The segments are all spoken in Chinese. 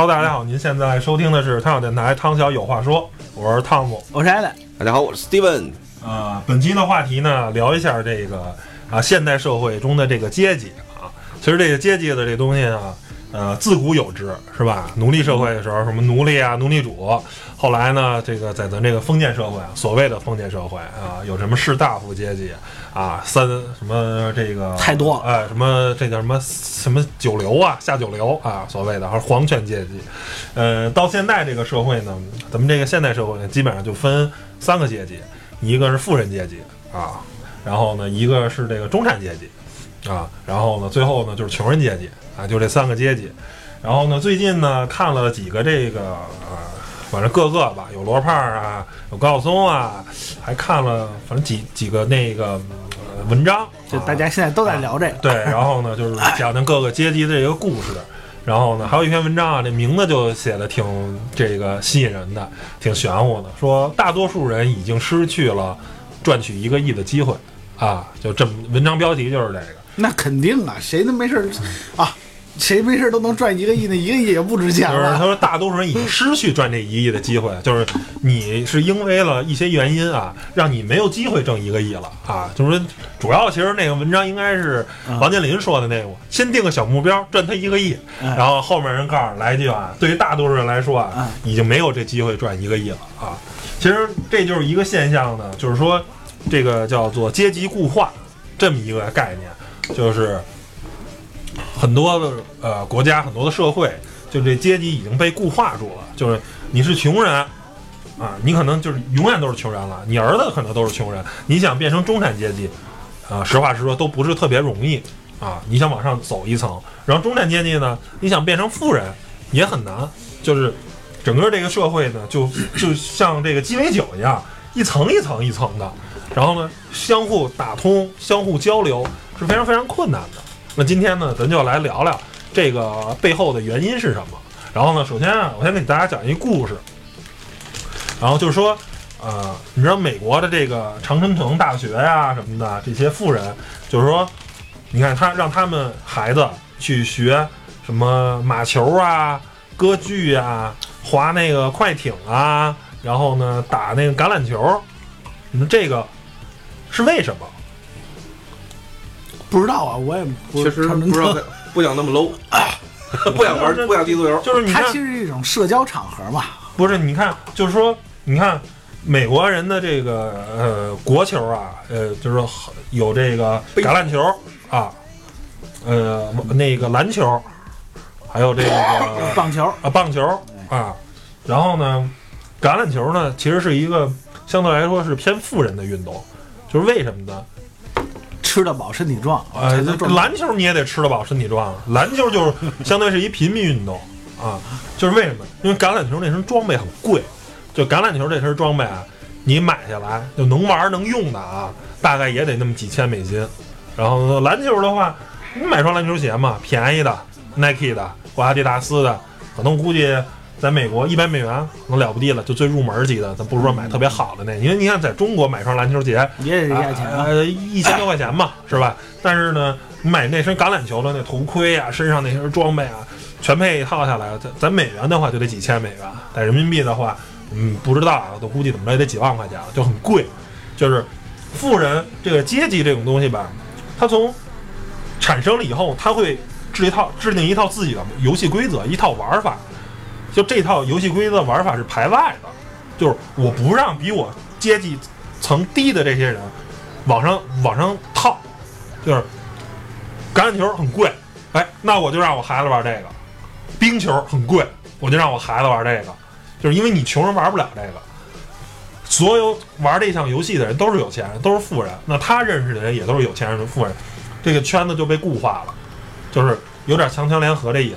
Hello，大家好，您现在收听的是汤小电台，汤小有话说，我是汤姆。我是艾伦，大家好，我是 Steven。啊，本期的话题呢，聊一下这个啊现代社会中的这个阶级啊。其实这个阶级的这东西啊，呃，自古有之，是吧？奴隶社会的时候，什么奴隶啊、奴隶主，后来呢，这个在咱这个封建社会啊，所谓的封建社会啊，有什么士大夫阶级啊，三什么这个太多了哎，什么这叫什么什么九流啊，下九流啊，所谓的还是皇权阶级。呃，到现在这个社会呢，咱们这个现代社会呢，基本上就分三个阶级，一个是富人阶级啊，然后呢，一个是这个中产阶级啊，然后呢，最后呢就是穷人阶级啊，就这三个阶级。然后呢，最近呢看了几个这个呃，反正各个吧，有罗胖啊，有高晓松啊，还看了反正几几个那个、呃、文章，就啊大家现在都在聊这个，对，然后呢，就是讲讲各个阶级的这个故事。然后呢，还有一篇文章啊，这名字就写的挺这个吸引人的，挺玄乎的，说大多数人已经失去了赚取一个亿的机会啊，就这么文章标题就是这个。那肯定啊，谁都没事儿啊，谁没事儿都能赚一个亿，那一个亿也不值钱就是他。说，大多数人已经失去赚这一亿的机会，就是你是因为了一些原因啊，让你没有机会挣一个亿了啊。就是说，主要其实那个文章应该是王健林说的那个，先定个小目标，赚他一个亿，哎然后后面人告诉来一句啊，对于大多数人来说啊嗯，已经没有这机会赚一个亿了啊。其实这就是一个现象呢，就是说这个叫做阶级固化这么一个概念，就是很多的呃国家、很多的社会，就这阶级已经被固化住了。就是你是穷人啊，你可能就是永远都是穷人了，你儿子可能都是穷人，你想变成中产阶级啊，实话实说都不是特别容易啊。你想往上走一层，然后中产阶级呢，你想变成富人也很难，就是整个这个社会呢，就就像这个鸡尾酒一样，一层一层一层的，然后呢，相互打通、相互交流是非常非常困难的。那今天呢，咱就来聊聊这个背后的原因是什么。然后呢，首先啊，我先给大家讲一故事。然后就是说，呃，你知道美国的这个常春藤大学呀、什么的这些富人，就是说，你看他让他们孩子去学什么马球啊、歌剧啊、划那个快艇啊，然后呢打那个橄榄球，你说这个是为什么？不知道啊，我也不确实常不知道，不想那么 low，不想玩，不想踢足球。就是你看它其，实是一种社交场合嘛。不是你看，就是说，你看美国人的这个呃国球啊，呃，就是很有这个橄榄球啊，呃，那个篮球，还有这个 棒球，啊棒球啊，然后呢，橄榄球呢，其实是一个相对来说是偏富人的运动，就是为什么呢？吃得饱，身体壮，呃，这才能赚篮球你也得吃得饱，身体壮啊。篮球就是相当于是一平民运动啊，就是为什么？因为橄榄球那身装备很贵，就橄榄球这身装备啊，你买下来就能玩能用的啊，大概也得那么几千美金。然后篮球的话，你买双篮球鞋嘛，便宜的，Nike 的或阿迪达斯的，可能估计在美国一百美元可能了不地了，就最入门级的，咱不是说买特别好的那，因为你看在中国买双篮球鞋，也得钱啊。呃，一千多块钱嘛，是吧？但是呢，你买那身橄榄球的那头盔啊，身上那身装备啊，全配一套下来，咱咱美元的话就得几千美元，在人民币的话，嗯，不知道啊，都估计怎么着也得几万块钱了，就很贵。就是富人这个阶级这种东西吧，它从产生了以后，它会制一套制定一套自己的游戏规则，一套玩法。就这套游戏规则玩法是排外的，就是我不让比我阶级层低的这些人往上往上套，就是橄榄球很贵，哎，那我就让我孩子玩这个；冰球很贵，我就让我孩子玩这个，就是因为你穷人玩不了这个。所有玩这项游戏的人都是有钱人，都是富人，那他认识的人也都是有钱人的、富人，这个圈子就被固化了，就是有点强强联合这意思。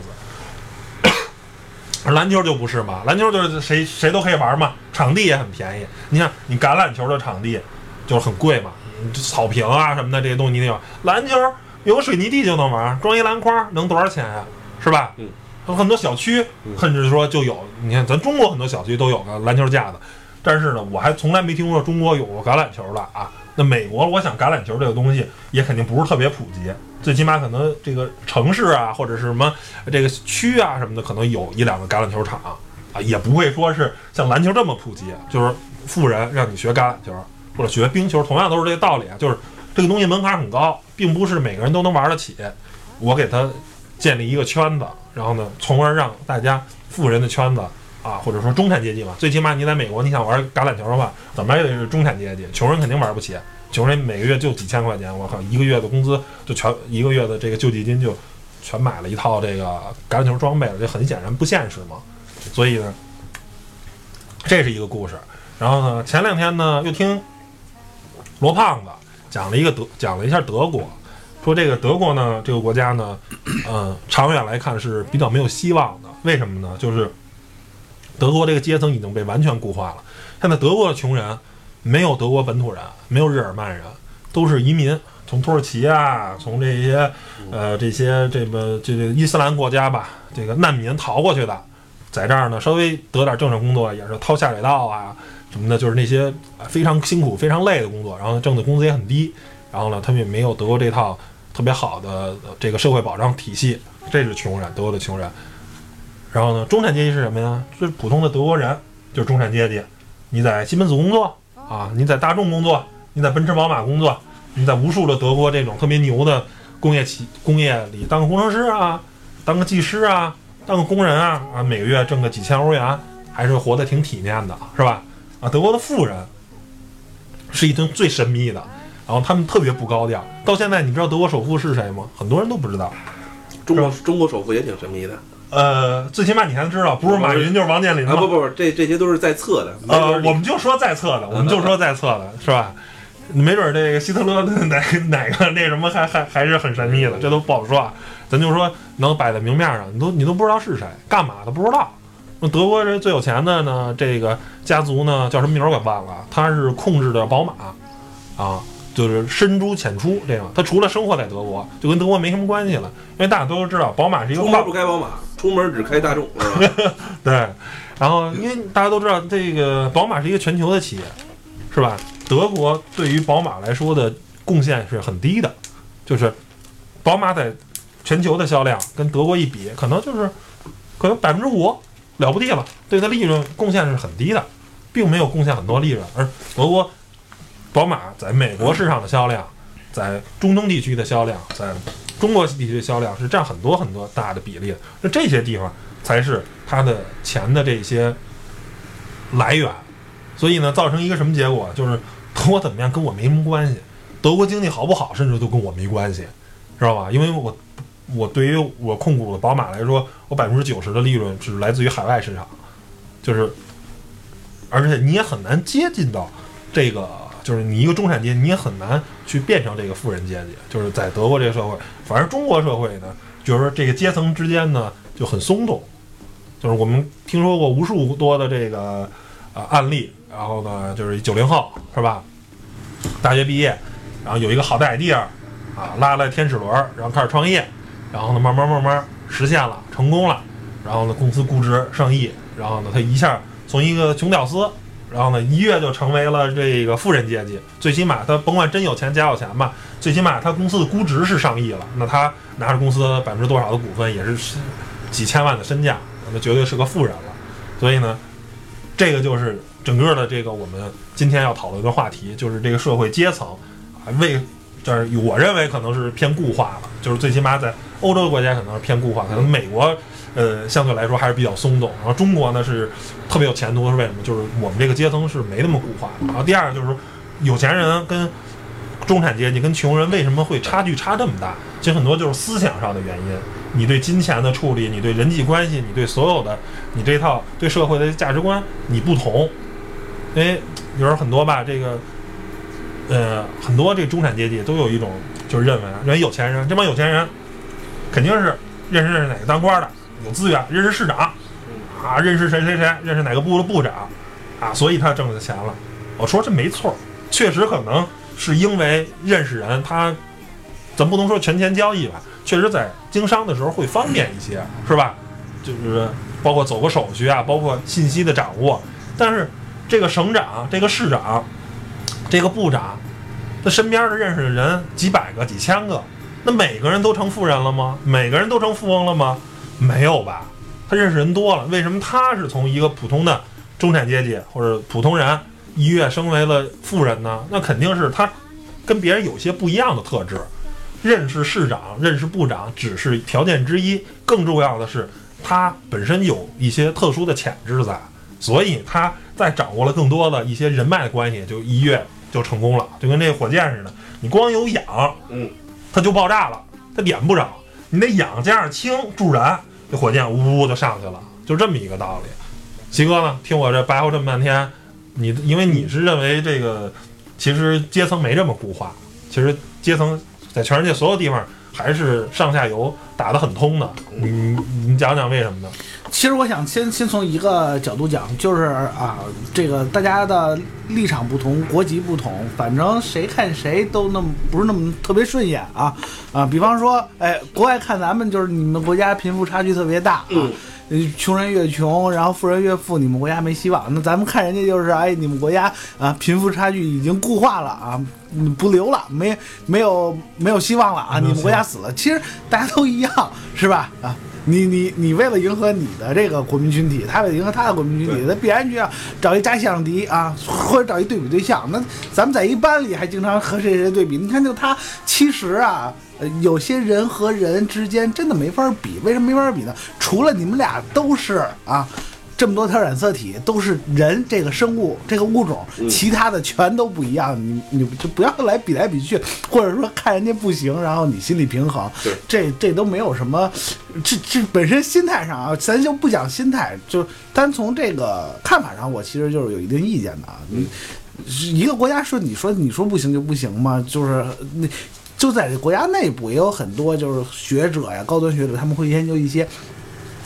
而篮球就不是嘛，篮球就是谁谁都可以玩嘛，场地也很便宜。你看，你橄榄球的场地就是很贵嘛，草坪啊什么的这些东西你得有。篮球有个水泥地就能玩，装一篮筐能多少钱呀、是吧？嗯，有很多小区甚至说就有，你看咱中国很多小区都有个篮球架子，但是呢，我还从来没听说中国有过橄榄球的啊。那美国，我想橄榄球这个东西也肯定不是特别普及，最起码可能这个城市啊，或者是什么这个区啊什么的，可能有一两个橄榄球场啊，也不会说是像篮球这么普及。就是富人让你学橄榄球或者学冰球，同样都是这个道理啊，就是这个东西门槛很高，并不是每个人都能玩得起。我给他建立一个圈子，然后呢，从而让大家富人的圈子啊，或者说中产阶级嘛，最起码你在美国，你想玩橄榄球的话，怎么也得是中产阶级，穷人肯定玩不起。穷人每个月就几千块钱，我靠，一个月的工资就全一个月的这个救济金就全买了一套这个橄榄球装备了，这很显然不现实嘛。所以呢，这是一个故事。然后呢，前两天呢又听罗胖子讲了一个德，讲了一下德国，说这个德国呢这个国家呢，嗯，长远来看是比较没有希望的。为什么呢？就是德国这个阶层已经被完全固化了。现在德国的穷人没有德国本土人，没有日耳曼人，都是移民，从土耳其啊，从这些呃这些这个这个伊斯兰国家吧，这个难民逃过去的，在这儿呢稍微得点正式工作，也是掏下水道啊什么的，就是那些非常辛苦、非常累的工作，然后挣的工资也很低，然后呢，他们也没有德国这套特别好的这个社会保障体系，这是穷人，德国的穷人。然后呢，中产阶级是什么呀？就是普通的德国人，就是中产阶级。你在西门子工作啊，你在大众工作，你在奔驰宝马工作，你在无数的德国这种特别牛的工业企工业里当个工程师啊，当个技师啊，当个工人啊啊，每个月挣个几千欧元，还是活得挺体面的，是吧？啊，德国的富人是一群最神秘的，然后他们特别不高调。到现在，你知道德国首富是谁吗？很多人都不知道。中国中国首富也挺神秘的呃，最起码你还知道，不是马云就是王健林啊！不不不，这这些都是在测的。呃，我们就说在册的，我们就说在册的，是吧？没准儿这个希特勒哪 哪个那什么还还还是很神秘的，这都不好说啊。咱就说能摆在明面上，你都你都不知道是谁，干嘛的不知道。那德国这最有钱的呢，这个家族呢叫什么名儿我给忘了，他是控制的宝马，啊，就是深珠浅出这样。他除了生活在德国，就跟德国没什么关系了，因为大家都知道宝马是一个出门不开宝马，出门只开大众，是吧？对，然后因为大家都知道，这个宝马是一个全球的企业，是吧？德国对于宝马来说的贡献是很低的，就是宝马在全球的销量跟德国一比，可能就是可能百分之五了不地了，对它利润贡献是很低的，并没有贡献很多利润。而德国宝马在美国市场的销量，在中东地区的销量，在中国地区的销量是占很多很多大的比例。那这些地方才是它的钱的这些来源。所以呢，造成一个什么结果？就是德国怎么样跟我没什么关系，德国经济好不好，甚至都跟我没关系，知道吧？因为我我对于我控股的宝马来说，我百分之九十的利润是来自于海外市场，就是，而且你也很难接近到这个，就是你一个中产阶级，你也很难去变成这个富人阶级。就是在德国这个社会，反而中国社会呢，就是说这个阶层之间呢就很松动，就是我们听说过无数多的这个呃案例，然后呢就是九零后是吧，大学毕业，然后有一个好的 idea 啊，拉了天使轮，然后开始创业，然后呢慢慢慢慢实现了，成功了，然后呢公司估值上亿，然后呢他一下从一个穷屌丝。然后呢，一跃就成为了这个富人阶级。最起码他甭管真有钱假有钱吧，最起码他公司的估值是上亿了。那他拿着公司百分之多少的股份，也是几千万的身价，那绝对是个富人了。所以呢，这个就是整个的这个我们今天要讨论的话题，就是这个社会阶层啊，为这儿我认为可能是偏固化了，就是最起码在欧洲国家可能是偏固化，可能美国呃相对来说还是比较松动，然后中国呢是特别有前途，是为什么？就是我们这个阶层是没那么固化的。然后第二个就是说，有钱人跟中产阶级跟穷人为什么会差距差这么大？其实很多就是思想上的原因，你对金钱的处理，你对人际关系，你对所有的你这套对社会的价值观你不同，因为有时候很多吧，这个呃很多这中产阶级都有一种就是认为啊，认为有钱人这帮有钱人肯定是认识认识哪个当官的有资源，认识市长啊，认识谁谁谁，认识哪个部的部长啊，所以他挣了钱了。我说这没错，确实可能是因为认识人，他咱不能说权钱交易吧，确实在经商的时候会方便一些，是吧？就是包括走个手续啊，包括信息的掌握。但是这个省长、这个市长、这个部长，他身边的认识的人几百个、几千个，那每个人都成富人了吗？每个人都成富翁了吗？没有吧？他认识人多了，为什么他是从一个普通的中产阶级或者普通人一跃升为了富人呢？那肯定是他跟别人有些不一样的特质。认识市长、认识部长只是条件之一，更重要的是他本身有一些特殊的潜质在，所以他在掌握了更多的一些人脉关系，就一跃就成功了，就跟那火箭似的，你光有氧，嗯，它就爆炸了，它点不着，你得氧加上氢助燃，这火箭呜呜就上去了，就这么一个道理。齐哥呢，听我这白话这么半天，你因为你是认为这个其实阶层没这么固化，其实阶层在全世界所有地方还是上下游打得很通的。你你讲讲为什么呢？其实我想先先从一个角度讲，就是啊，这个大家的立场不同，国籍不同，反正谁看谁都那么不是那么特别顺眼啊啊！比方说，哎，国外看咱们就是你们国家贫富差距特别大啊。穷人越穷，然后富人越富，你们国家没希望。那咱们看人家就是，哎，你们国家啊，贫富差距已经固化了啊，嗯不留了，没没有没有希望了啊，你们国家死了。其实大家都一样，是吧？啊，你你你为了迎合你的这个国民群体，他为了迎合他的国民群体，他必然就要找一假想敌啊，或者找一对比对象。那咱们在一班里还经常和谁谁对比，你看就他，其实啊。呃，有些人和人之间真的没法比，为什么没法比呢？除了你们俩都是啊，这么多条染色体都是人这个生物这个物种，嗯其他的全都不一样，你你就不要来比来比去，或者说看人家不行，然后你心理平衡，这这都没有什么，这这本身心态上啊，咱就不讲心态，就单从这个看法上，我其实就是有一定意见的啊。你一个国家说你说你说不行就不行吗？就是那。就在这国家内部也有很多就是学者呀、高端学者，他们会研究一些，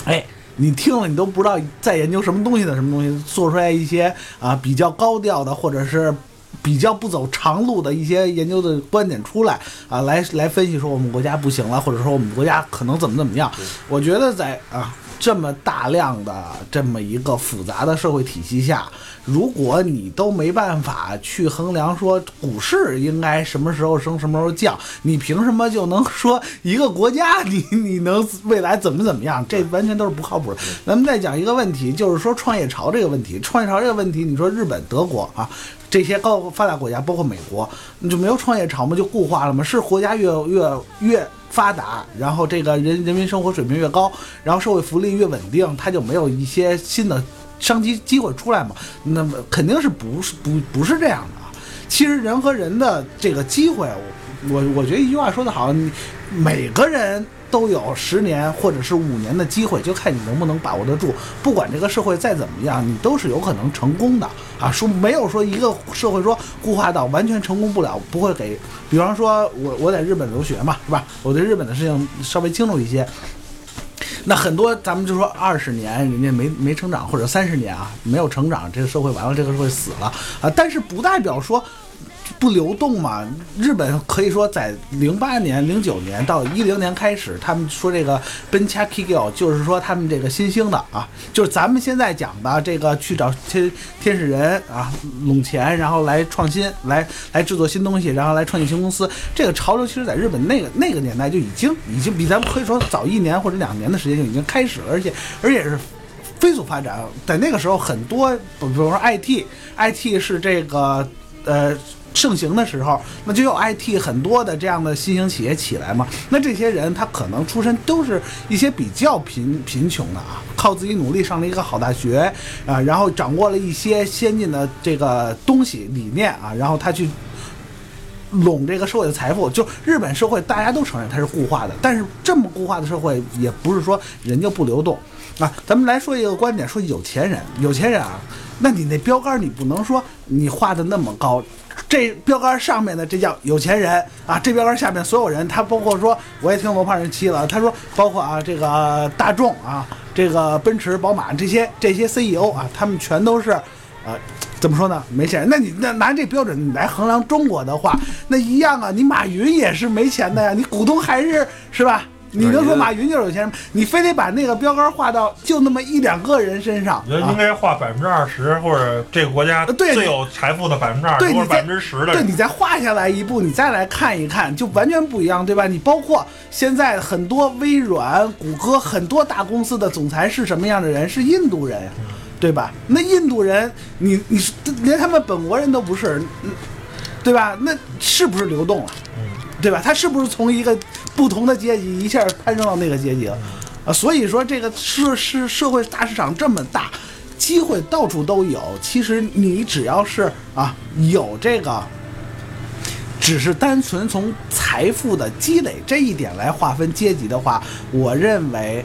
哎，你听了你都不知道在研究什么东西的什么东西，做出来一些啊比较高调的或者是比较不走长路的一些研究的观点出来啊，来来分析说我们国家不行了，或者说我们国家可能怎么怎么样。我觉得在啊这么大量的这么一个复杂的社会体系下，如果你都没办法去衡量说股市应该什么时候升什么时候降，你凭什么就能说一个国家你 你能未来怎么怎么样？这完全都是不靠谱的。咱们再讲一个问题，就是说创业潮这个问题。创业潮这个问题，你说日本、德国啊这些高发达国家，包括美国，你就没有创业潮吗？就固化了吗？是国家越越越发达，然后这个人人民生活水平越高，然后社会福利越稳定，它就没有一些新的商机机会出来嘛？那么肯定是不是不不是这样的啊？其实人和人的这个机会，我我我觉得一句话说得好，你每个人都有十年或者是五年的机会，就看你能不能把握得住。不管这个社会再怎么样，你都是有可能成功的啊！说没有说一个社会说固化到完全成功不了，不会给。比方说我我在日本留学嘛，是吧？我对日本的事情稍微清楚一些。那很多咱们就说二十年人家没没成长，或者三十年啊没有成长，这个社会完了，这个社会死了啊。但是不代表说不流动嘛。日本可以说在零八年、零九年到一零年开始，他们说这个 Ben c h a k i g i 就是说他们这个新兴的啊，就是咱们现在讲的这个去找天天使人啊拢钱，然后来创新，来来制作新东西，然后来创建新公司。这个潮流其实在日本那个那个年代就已经已经比咱们可以说早一年或者两年的时间就已经开始了，而且而且是。飞速发展，在那个时候，很多，比如说 IT，IT 是这个呃盛行的时候，那就有 IT 很多的这样的新兴企业起来嘛。那这些人他可能出身都是一些比较贫贫穷的啊，靠自己努力上了一个好大学啊，然后掌握了一些先进的这个东西理念啊，然后他去。拢这个社会的财富，就日本社会大家都承认它是固化的，但是这么固化的社会也不是说人就不流动啊。咱们来说一个观点，说有钱人，有钱人啊，那你那标杆你不能说你画的那么高，这标杆上面的这叫有钱人啊，这标杆下面所有人，他包括说我也听罗胖人期了，他说包括啊这个大众啊，这个奔驰、宝马这些这些 CEO 啊，他们全都是呃。怎么说呢？没钱，那你那拿这标准来衡量中国的话，那一样啊。你马云也是没钱的呀，你股东还是是吧？你能说马云就是有钱人？你非得把那个标杆画到就那么一两个人身上？我觉得应该画百分之二十，或者这个国家对最有财富的百分之二十，或者百分之十的对你再画下来一步，你再来看一看，就完全不一样，对吧？你包括现在很多微软、谷歌很多大公司的总裁是什么样的人？是印度人呀。对吧？那印度人，你你连他们本国人都不是，对吧？那是不是流动了？对吧？他是不是从一个不同的阶级一下攀升到那个阶级了？啊，所以说这个社是社会大市场这么大，机会到处都有。其实你只要是啊有这个，只是单纯从财富的积累这一点来划分阶级的话，我认为。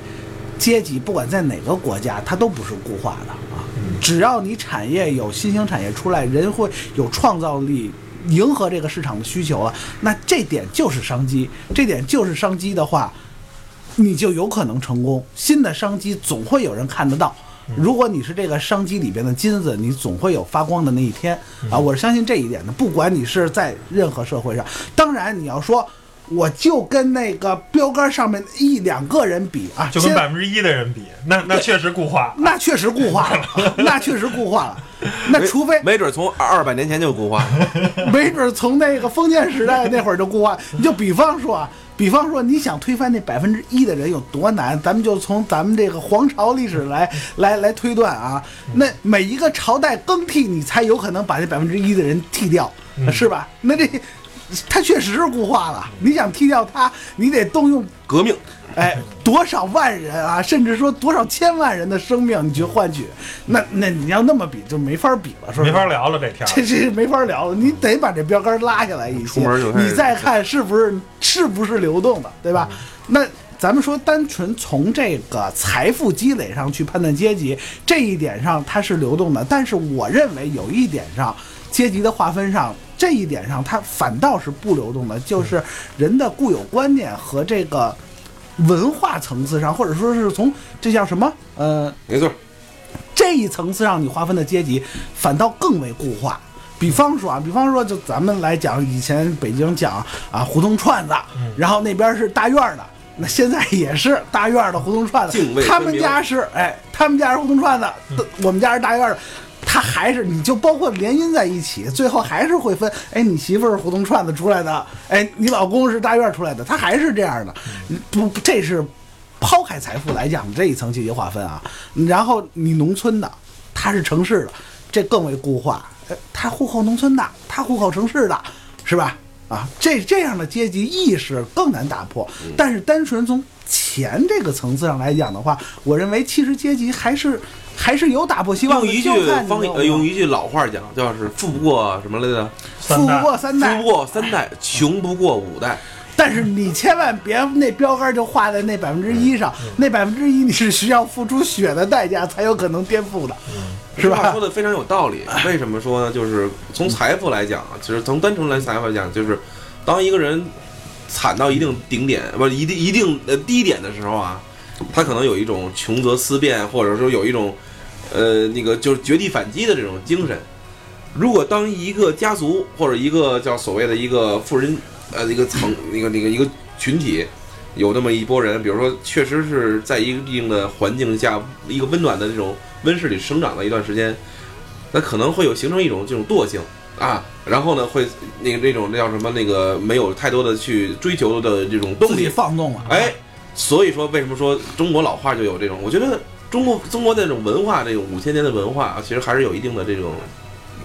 阶级不管在哪个国家，它都不是固化的啊。只要你产业有新兴产业出来，人会有创造力，迎合这个市场的需求了，那这点就是商机。这点就是商机的话，你就有可能成功。新的商机总会有人看得到。如果你是这个商机里边的金子，你总会有发光的那一天啊！我是相信这一点的。不管你是在任何社会上，当然你要说。我就跟那个标杆上面一两个人比啊，就跟百分之一的人比，那那确实固化，那确实固化了，那确实固化了。那除非没准从二百年前就固化了，没准从那个封建时代那会儿就固化。你就比方说啊，比方说你想推翻那百分之一的人有多难？咱们就从咱们这个皇朝历史来来来推断啊。那每一个朝代更替，你才有可能把这百分之一的人剃掉，是吧？那这。它确实是固化了，你想踢掉它，你得动用革命，哎，多少万人啊，甚至说多少千万人的生命，你去换取，那那你要那么比就没法比了，是吧？没法聊了，这天这这没法聊了，你得把这标杆拉下来一些，你再看是不是是不是流动的，对吧？那咱们说单纯从这个财富积累上去判断阶级，这一点上它是流动的，但是我认为有一点上阶级的划分上。这一点上，它反倒是不流动的，就是人的固有观念和这个文化层次上，或者说是从这叫什么？呃，没错，这一层次上你划分的阶级反倒更为固化。比方说啊，比方说就咱们来讲，以前北京讲啊胡同串子，然后那边是大院的，那现在也是大院的胡同串子，他们家是哎，他们家是胡同串子，我们家是大院的。他还是你就包括联姻在一起，最后还是会分。哎，你媳妇儿胡同串子出来的，哎，你老公是大院出来的，他还是这样的。不，这是抛开财富来讲这一层阶级划分啊。然后你农村的，他是城市的，这更为固化。他户口农村的，他户口城市的，是吧？啊，这这样的阶级意识更难打破。但是单纯从钱这个层次上来讲的话，我认为其实阶级还是。还是有打破希望的。用一句方呃，用一句老话讲，叫是富不过什么来着？富不过三代，富不过三代，穷不过五代。但是你千万别那标杆就画在那百分之一上，那百分之一你是需要付出血的代价才有可能颠覆的，是吧？说的非常有道理。为什么说呢？就是从财富来讲啊，其实从单纯来财富来讲，就是当一个人惨到一定顶点，不一定一定呃低点的时候啊，他可能有一种穷则思变，或者说有一种。呃，那个就是绝地反击的这种精神。如果当一个家族或者一个叫所谓的一个富人，呃，一个层那个那个一个群体，有那么一波人，比如说确实是在一定的环境下，一个温暖的这种温室里生长了一段时间，那可能会有形成一种这种惰性啊，然后呢，会那个那种叫什么那个没有太多的去追求的这种动力放纵了。哎，所以说为什么说中国老话就有这种？我觉得。中国中国那种文化，这种五千年的文化啊，其实还是有一定的这种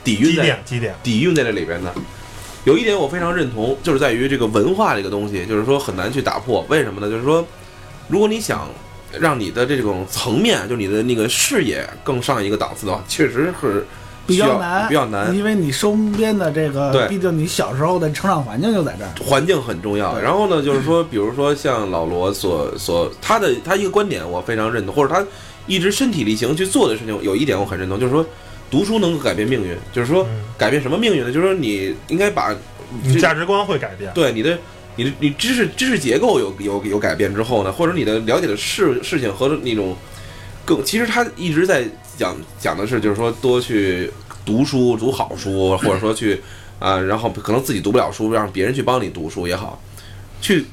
底蕴在，积淀底蕴在这里边的。有一点我非常认同，就是在于这个文化这个东西，就是说很难去打破。为什么呢？就是说，如果你想让你的这种层面，就你的那个视野更上一个档次的话，确实是比较难，比较难。因为你身边的这个，对毕竟你小时候的成长环境就在这儿。环境很重要。然后呢，就是说，比如说像老罗所所他的他一个观点，我非常认同，或者他一直身体力行去做的事情，有一点我很认同，就是说读书能够改变命运。就是说嗯改变什么命运呢？就是说你应该把这你价值观会改变。对你的。你的你知识知识结构有有有改变之后呢，或者你的了解的事事情和那种更，其实他一直在讲讲的是，就是说多去读书，读好书，或者说去啊、然后可能自己读不了书，让别人去帮你读书也好，去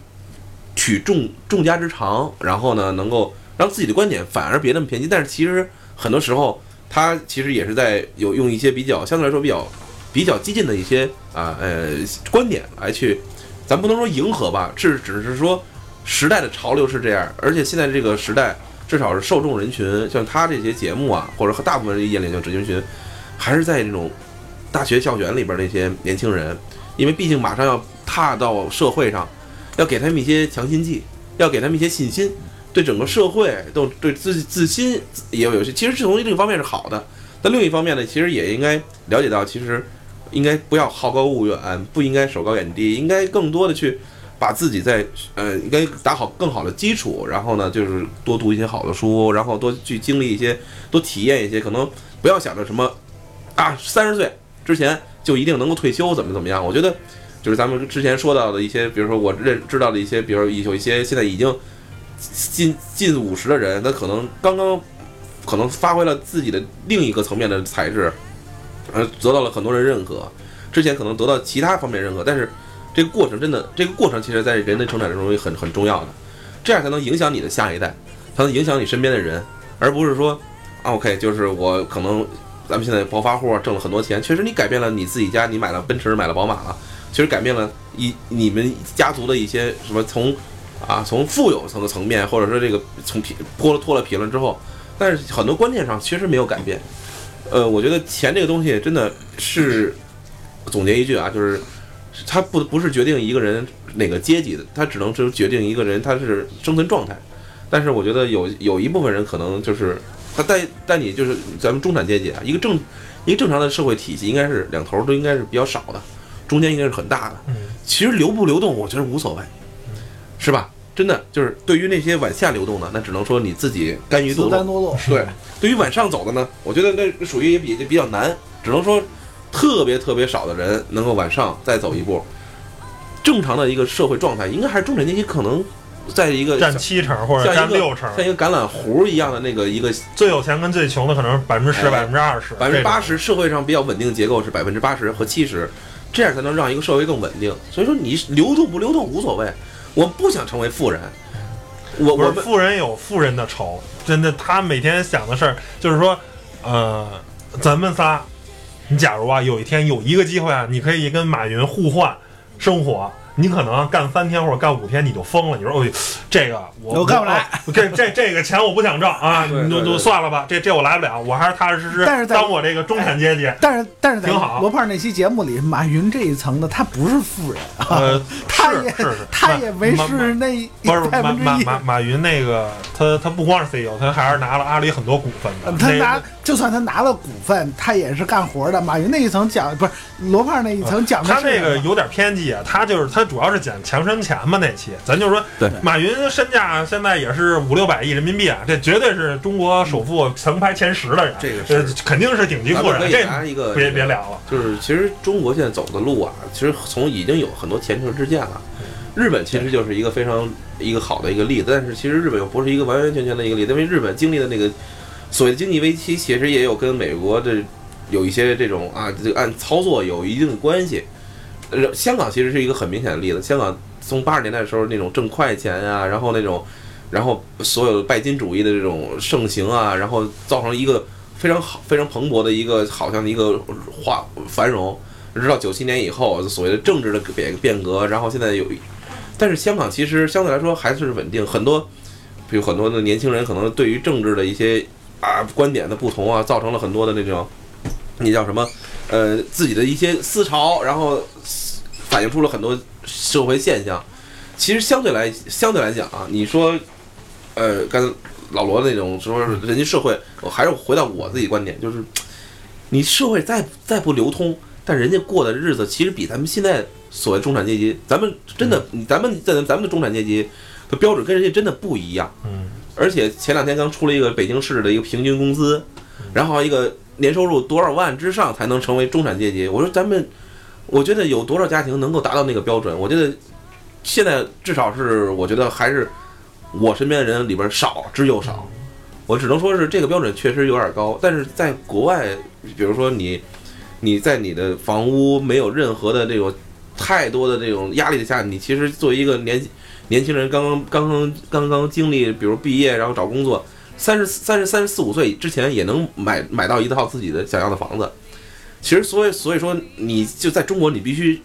取众众家之长，然后呢，能够让自己的观点反而别那么偏激。但是其实很多时候，他其实也是在有用一些比较相对来说比较比较激进的一些啊呃观点来去，咱不能说迎合吧，是只是说时代的潮流是这样，而且现在这个时代至少是受众人群，像他这些节目啊，或者和大部分人眼里的人群，还是在这种大学校园里边那些年轻人，因为毕竟马上要踏到社会上，要给他们一些强心剂，要给他们一些信心，对整个社会都对自己自信也有有些，其实是从另一方面是好的，但另一方面呢，其实也应该了解到，其实应该不要好高骛远，不应该手高眼低，应该更多的去把自己在呃应该打好更好的基础，然后呢就是多读一些好的书，然后多去经历一些，多体验一些，可能不要想着什么啊三十岁之前就一定能够退休，怎么怎么样？我觉得就是咱们之前说到的一些，比如说我认知道的一些，比如有一些现在已经近近五十的人，他可能刚刚可能发挥了自己的另一个层面的才智，呃，得到了很多人认可。之前可能得到其他方面认可，但是这个过程真的，这个过程其实在人的成长中也很很重要的，这样才能影响你的下一代，才能影响你身边的人，而不是说啊，OK，就是我可能咱们现在暴发户挣了很多钱，确实你改变了你自己家，你买了奔驰，买了宝马了，其实改变了一你们家族的一些什么从啊从富有层的层面，或者说这个从皮脱了脱了皮了之后，但是很多观念上其实没有改变。呃，我觉得钱这个东西真的是总结一句啊，就是它不不是决定一个人哪个阶级的，它只能是决定一个人他是生存状态。但是我觉得有有一部分人可能就是他带带你就是咱们中产阶级啊，一个正一个正常的社会体系应该是两头都应该是比较少的，中间应该是很大的。嗯其实流不流动，我觉得无所谓，是吧？真的就是对于那些往下流动的，那只能说你自己甘于自堕落。甘堕落，对，对于往上走的呢，我觉得那属于也比比较难，只能说特别特别少的人能够往上再走一步。正常的一个社会状态，应该还是中产阶级可能在一个占七成或者像一个占六成，像一个橄榄核一样的那个一个最有钱跟最穷的可能是百分之十、哎百分之二十、百分之八十，社会上比较稳定的结构是百分之八十和七十，这样才能让一个社会更稳定。所以说你流动不流动无所谓，我不想成为富人，我我富人有富人的愁，真的，他每天想的事儿就是说，呃，咱们仨，你假如啊，有一天有一个机会啊，你可以跟马云互换生活。你可能干三天或者干五天你就疯了，你说哦，这个我我干不来我这这这个钱我不想挣啊，你就就算了吧，这这我来不了，我还是踏踏实实但是在当我这个中产阶级。但是但是挺好罗胖那期节目里，马云这一层的他不是富人 他也是是是，他也没是那不是马。马马马云那个，他他不光是 CEO，他还是拿了阿里很多股份的。那他拿就算他拿了股份，他也是干活的。马云那一层讲不是罗胖那一层讲的他是这个有点偏激啊，他就是他主要是讲强生钱嘛那期，咱就说对马云身价现在也是五六百亿人民币啊，这绝对是中国首富曾排前十的人，这个是呃肯定是顶级富人，这拿一个别别聊了。就是其实中国现在走的路啊，其实从已经有很多前车之鉴了。日本其实就是一个非常一个好的一个例子，但是其实日本又不是一个完完全全的一个例子，因为日本经历的那个所谓的经济危机，其实也有跟美国的有一些这种啊，这个按操作有一定的关系。香港其实是一个很明显的例子，香港从八十年代的时候那种挣快钱啊，然后那种，然后所有拜金主义的这种盛行啊，然后造成一个非常好、非常蓬勃的一个好像一个化繁荣。直到九七年以后，所谓的政治的变变革，然后现在有，但是香港其实相对来说还是稳定，很多，比如很多的年轻人可能对于政治的一些啊观点的不同啊，造成了很多的那种，那叫什么，呃，自己的一些思潮，然后反映出了很多社会现象。其实相对来相对来讲啊，你说，呃，跟老罗那种说人家社会，我还是回到我自己观点，就是你社会再再不流通，但人家过的日子其实比咱们现在所谓中产阶级，咱们真的，咱们在咱们的中产阶级的标准跟人家真的不一样。嗯，而且前两天刚出了一个北京市的一个平均工资，然后一个年收入多少万之上才能成为中产阶级。我说咱们，我觉得有多少家庭能够达到那个标准？我觉得现在至少是，我觉得还是我身边的人里边少之又少。我只能说是这个标准确实有点高，但是在国外，比如说你你在你的房屋没有任何的这种太多的这种压力的下，你其实作为一个年年轻人刚刚刚刚刚刚经历，比如毕业然后找工作，三十三十三十四五岁之前也能买买到一套自己的想要的房子。其实所以所以说，你就在中国，你必须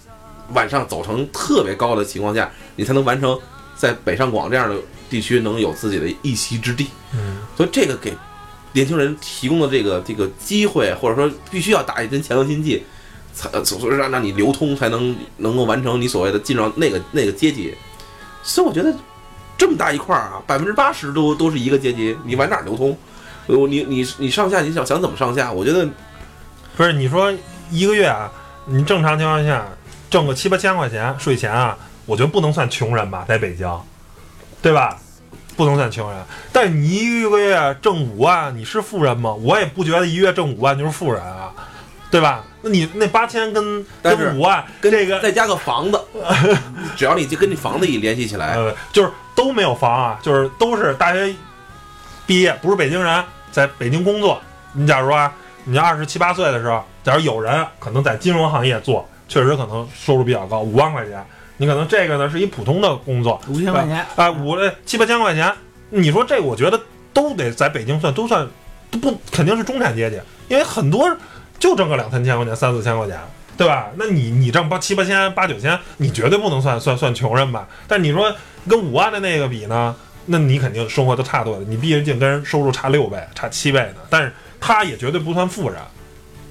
晚上走成特别高的情况下，你才能完成在北上广这样的地区能有自己的一席之地。嗯，所以这个给年轻人提供的这个这个机会，或者说必须要打一针强心剂，才所以让让你流通，才能能够完成你所谓的进入那个那个阶级。所以我觉得这么大一块儿啊，百分之八十都都是一个阶级，你往哪流通？我你你你上下，你想想怎么上下？我觉得不是你说一个月啊，你正常情况下挣个七八千块钱税前啊，我觉得不能算穷人吧，在北京，对吧？不能算穷人，但你一个月挣五万，你是富人吗？我也不觉得一月挣五万就是富人啊，对吧？那你那八千跟跟五万跟这个再加个房子，只要你就跟你房子一联系起来，呃，就是都没有房啊，就是都是大学毕业，不是北京人，在北京工作。你假如说啊，你二十七八岁的时候，假如有人可能在金融行业做，确实可能收入比较高，五万块钱，你可能这个呢是一普通的工作，五千块钱，啊，五呃七八千块钱，你说这我觉得都得在北京算都算都不肯定是中产阶级，因为很多就挣个两三千块钱、三四千块钱，对吧？那你你挣八七八千、八九千，你绝对不能算算算穷人吧？但你说跟五万的那个比呢，那你肯定生活都差多了，你毕竟跟人收入差六倍、差七倍呢，但是他也绝对不算富人，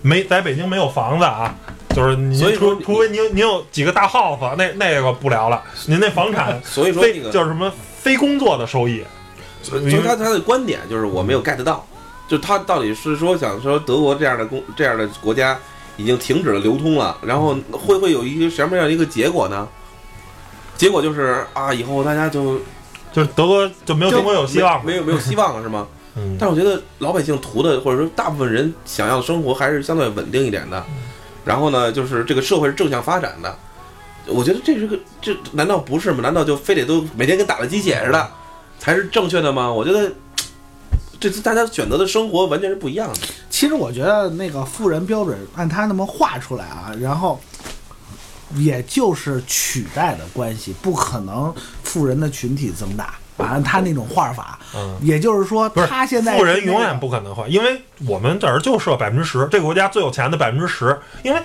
没在北京没有房子啊。就是你所以说除除非你有你有几个大 house，那那个不聊了。您那房产 所以说非那个叫什么非工作的收益，所以他他的观点就是我没有 get 到，就他到底是说想说德国这样的公这样的国家已经停止了流通了，然后会不会有一个什么样一个结果呢？结果就是啊，以后大家就就是德国就没有就德国有希望没有没有希望了，是吗？嗯，但是我觉得老百姓图的，或者说大部分人想要的生活还是相对稳定一点的。然后呢，就是这个社会是正向发展的。我觉得这是个，这难道不是吗？难道就非得都每天跟打了鸡血似的，才是正确的吗？我觉得，这大家选择的生活完全是不一样的。其实我觉得那个富人标准按他那么画出来啊，然后也就是取代的关系，不可能富人的群体增大。按他那种画法，嗯也就是说，不是他现在富人永远不可能画，因为我们这儿就设百分之十，这个国家最有钱的百分之十，因为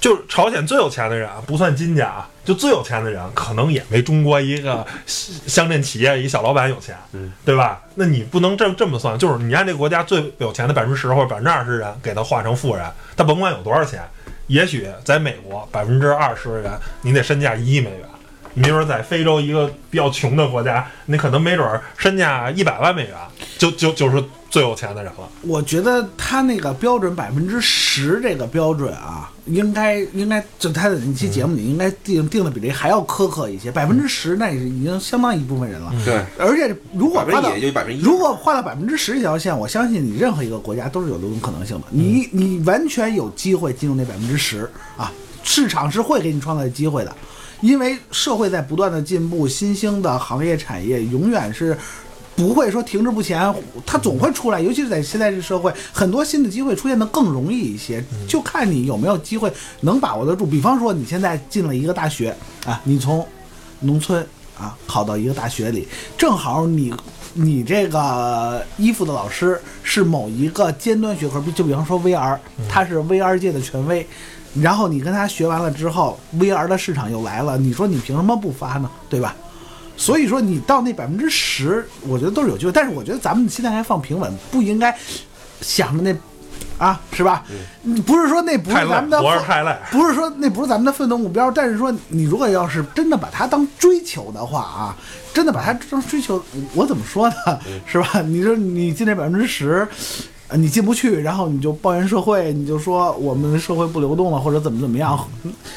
就是朝鲜最有钱的人啊，不算金家啊，就最有钱的人可能也没中国一个乡镇企业一小老板有钱，嗯，对吧？那你不能这这么算，就是你按这个国家最有钱的百分之十或者百分之二十人给他画成富人，他甭管有多少钱，也许在美国百分之二十的人，你得身价一亿美元。你比如说在非洲一个比较穷的国家，你可能没准儿身价一百万美元，就就就是最有钱的人了。我觉得他那个标准百分之十这个标准啊，应该应该就他的那期节目里应该定定的比这还要苛刻一些。百分之十那是已经相当一部分人了，对，而且如果百分画到。如果画到百分之十这条线，我相信你任何一个国家都是有流动可能性的。你你完全有机会进入那百分之十啊，市场是会给你创造机会的，因为社会在不断的进步，新兴的行业产业永远是。不会说停滞不前，它总会出来，尤其是在现在这社会，很多新的机会出现的更容易一些，就看你有没有机会能把握得住。比方说，你现在进了一个大学啊，你从农村啊考到一个大学里，正好你你这个衣服的老师是某一个尖端学科，就比方说 VR，他是 VR 界的权威，然后你跟他学完了之后，VR 的市场又来了，你说你凭什么不发呢？对吧？所以说你到那百分之十，我觉得都是有机会，但是我觉得咱们现在还放平稳，不应该想着那啊，是吧？你不是说那不是咱们，的。不是说那不是咱们的奋斗目标，但是说你如果要是真的把它当追求的话啊，真的把它当追求，我怎么说呢？是吧？你说你进这百分之十。呃你进不去，然后你就抱怨社会，你就说我们社会不流动了，或者怎么怎么样。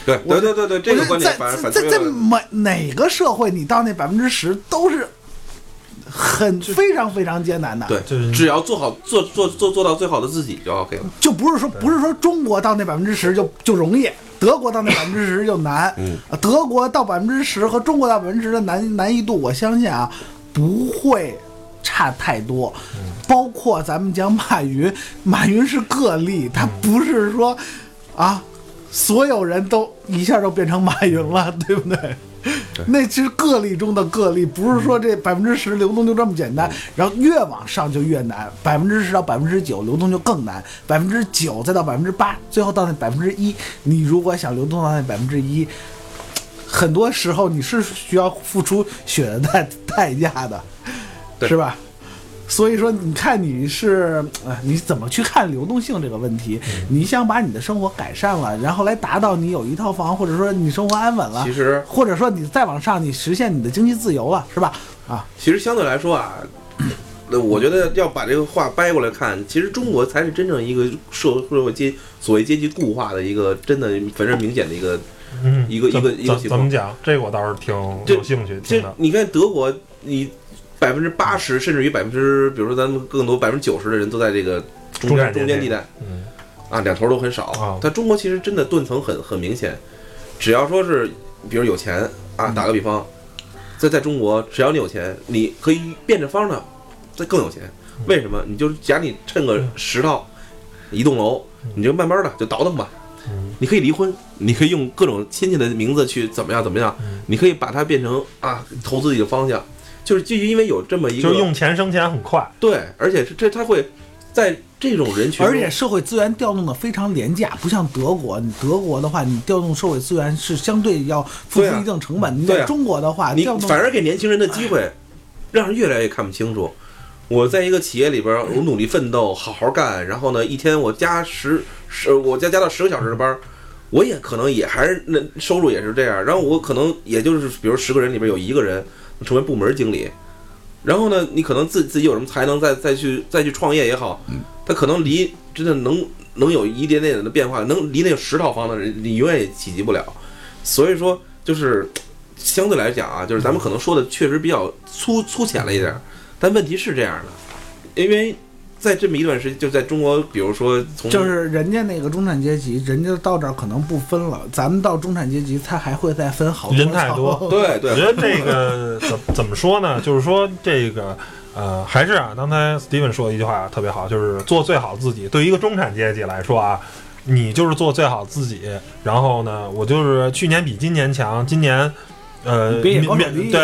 对对对对对，这个观点反反在在推了。哪哪个社会，你到那百分之十都是很非常非常艰难的。对，就是只要做好做做做做到最好的自己就 OK 了。就不是说不是说中国到那百分之十就就容易，德国到那百分之十就难。嗯啊，德国到百分之十和中国到百分之十的难难易度，我相信啊不会差太多。包括咱们讲马云，马云是个例，他不是说啊所有人都一下就变成马云了，对不对？那是个例中的个例，不是说这百分之十流动就这么简单，然后越往上就越难，百分之十到百分之九流动就更难，百分之九再到百分之八，最后到那百分之一，你如果想流动到那百分之一，很多时候你是需要付出血的代代价的，对是吧？所以说，你看你是呃，你怎么去看流动性这个问题？你想把你的生活改善了，然后来达到你有一套房，或者说你生活安稳了，其实或者说你再往上，你实现你的经济自由了，是吧？啊，其实相对来说啊，那我觉得要把这个话掰过来看，其实中国才是真正一个社社会阶所谓阶级固化的一个真的非常明显的一个。嗯，一个一个一个怎么讲？这个我倒是挺有兴趣听的。这你看德国，你百分之八十甚至于百分之，比如说咱们更多百分之九十的人都在这个中间中间地带。嗯。啊，两头都很少。啊。但中国其实真的断层很很明显，只要说是比如有钱啊，打个比方，在在中国只要你有钱，你可以变着方的再更有钱。为什么？你就是假如你趁个十套一栋楼，你就慢慢的就倒腾吧。嗯。你可以离婚，你可以用各种亲戚的名字去怎么样怎么样，嗯。你可以把它变成啊投资自己的方向，就是就因为有这么一个就是用钱生钱很快。对，而且是这他会在这种人群，而且社会资源调动的非常廉价，不像德国。你德国的话，你调动社会资源是相对要付出一定成本。你对啊在中国的话，你调动反而给年轻人的机会，让人越来越看不清楚。我在一个企业里边儿，我努力奋斗，好好干，然后呢，一天我加十十，我加加到十个小时的班儿，我也可能也还是那收入也是这样，然后我可能也就是比如十个人里边有一个人成为部门经理，然后呢，你可能自自己有什么才能，再再去再去创业也好，他可能离真的能能有一点点的变化，能离那个十套房的人，你永远也企及不了。所以说，就是相对来讲啊，就是咱们可能说的确实比较粗粗浅了一点，但问题是这样的，因为在这么一段时间，就在中国，比如说从就是人家那个中产阶级，人家到这儿可能不分了，咱们到中产阶级，他还会再分好多人太多 对对我觉得这个怎怎么说呢？就是说这个呃，还是啊，刚才 Steven 说的一句话特别好，就是做最好自己。对于一个中产阶级来说啊，你就是做最好自己。然后呢，我就是去年比今年强，今年。呃，对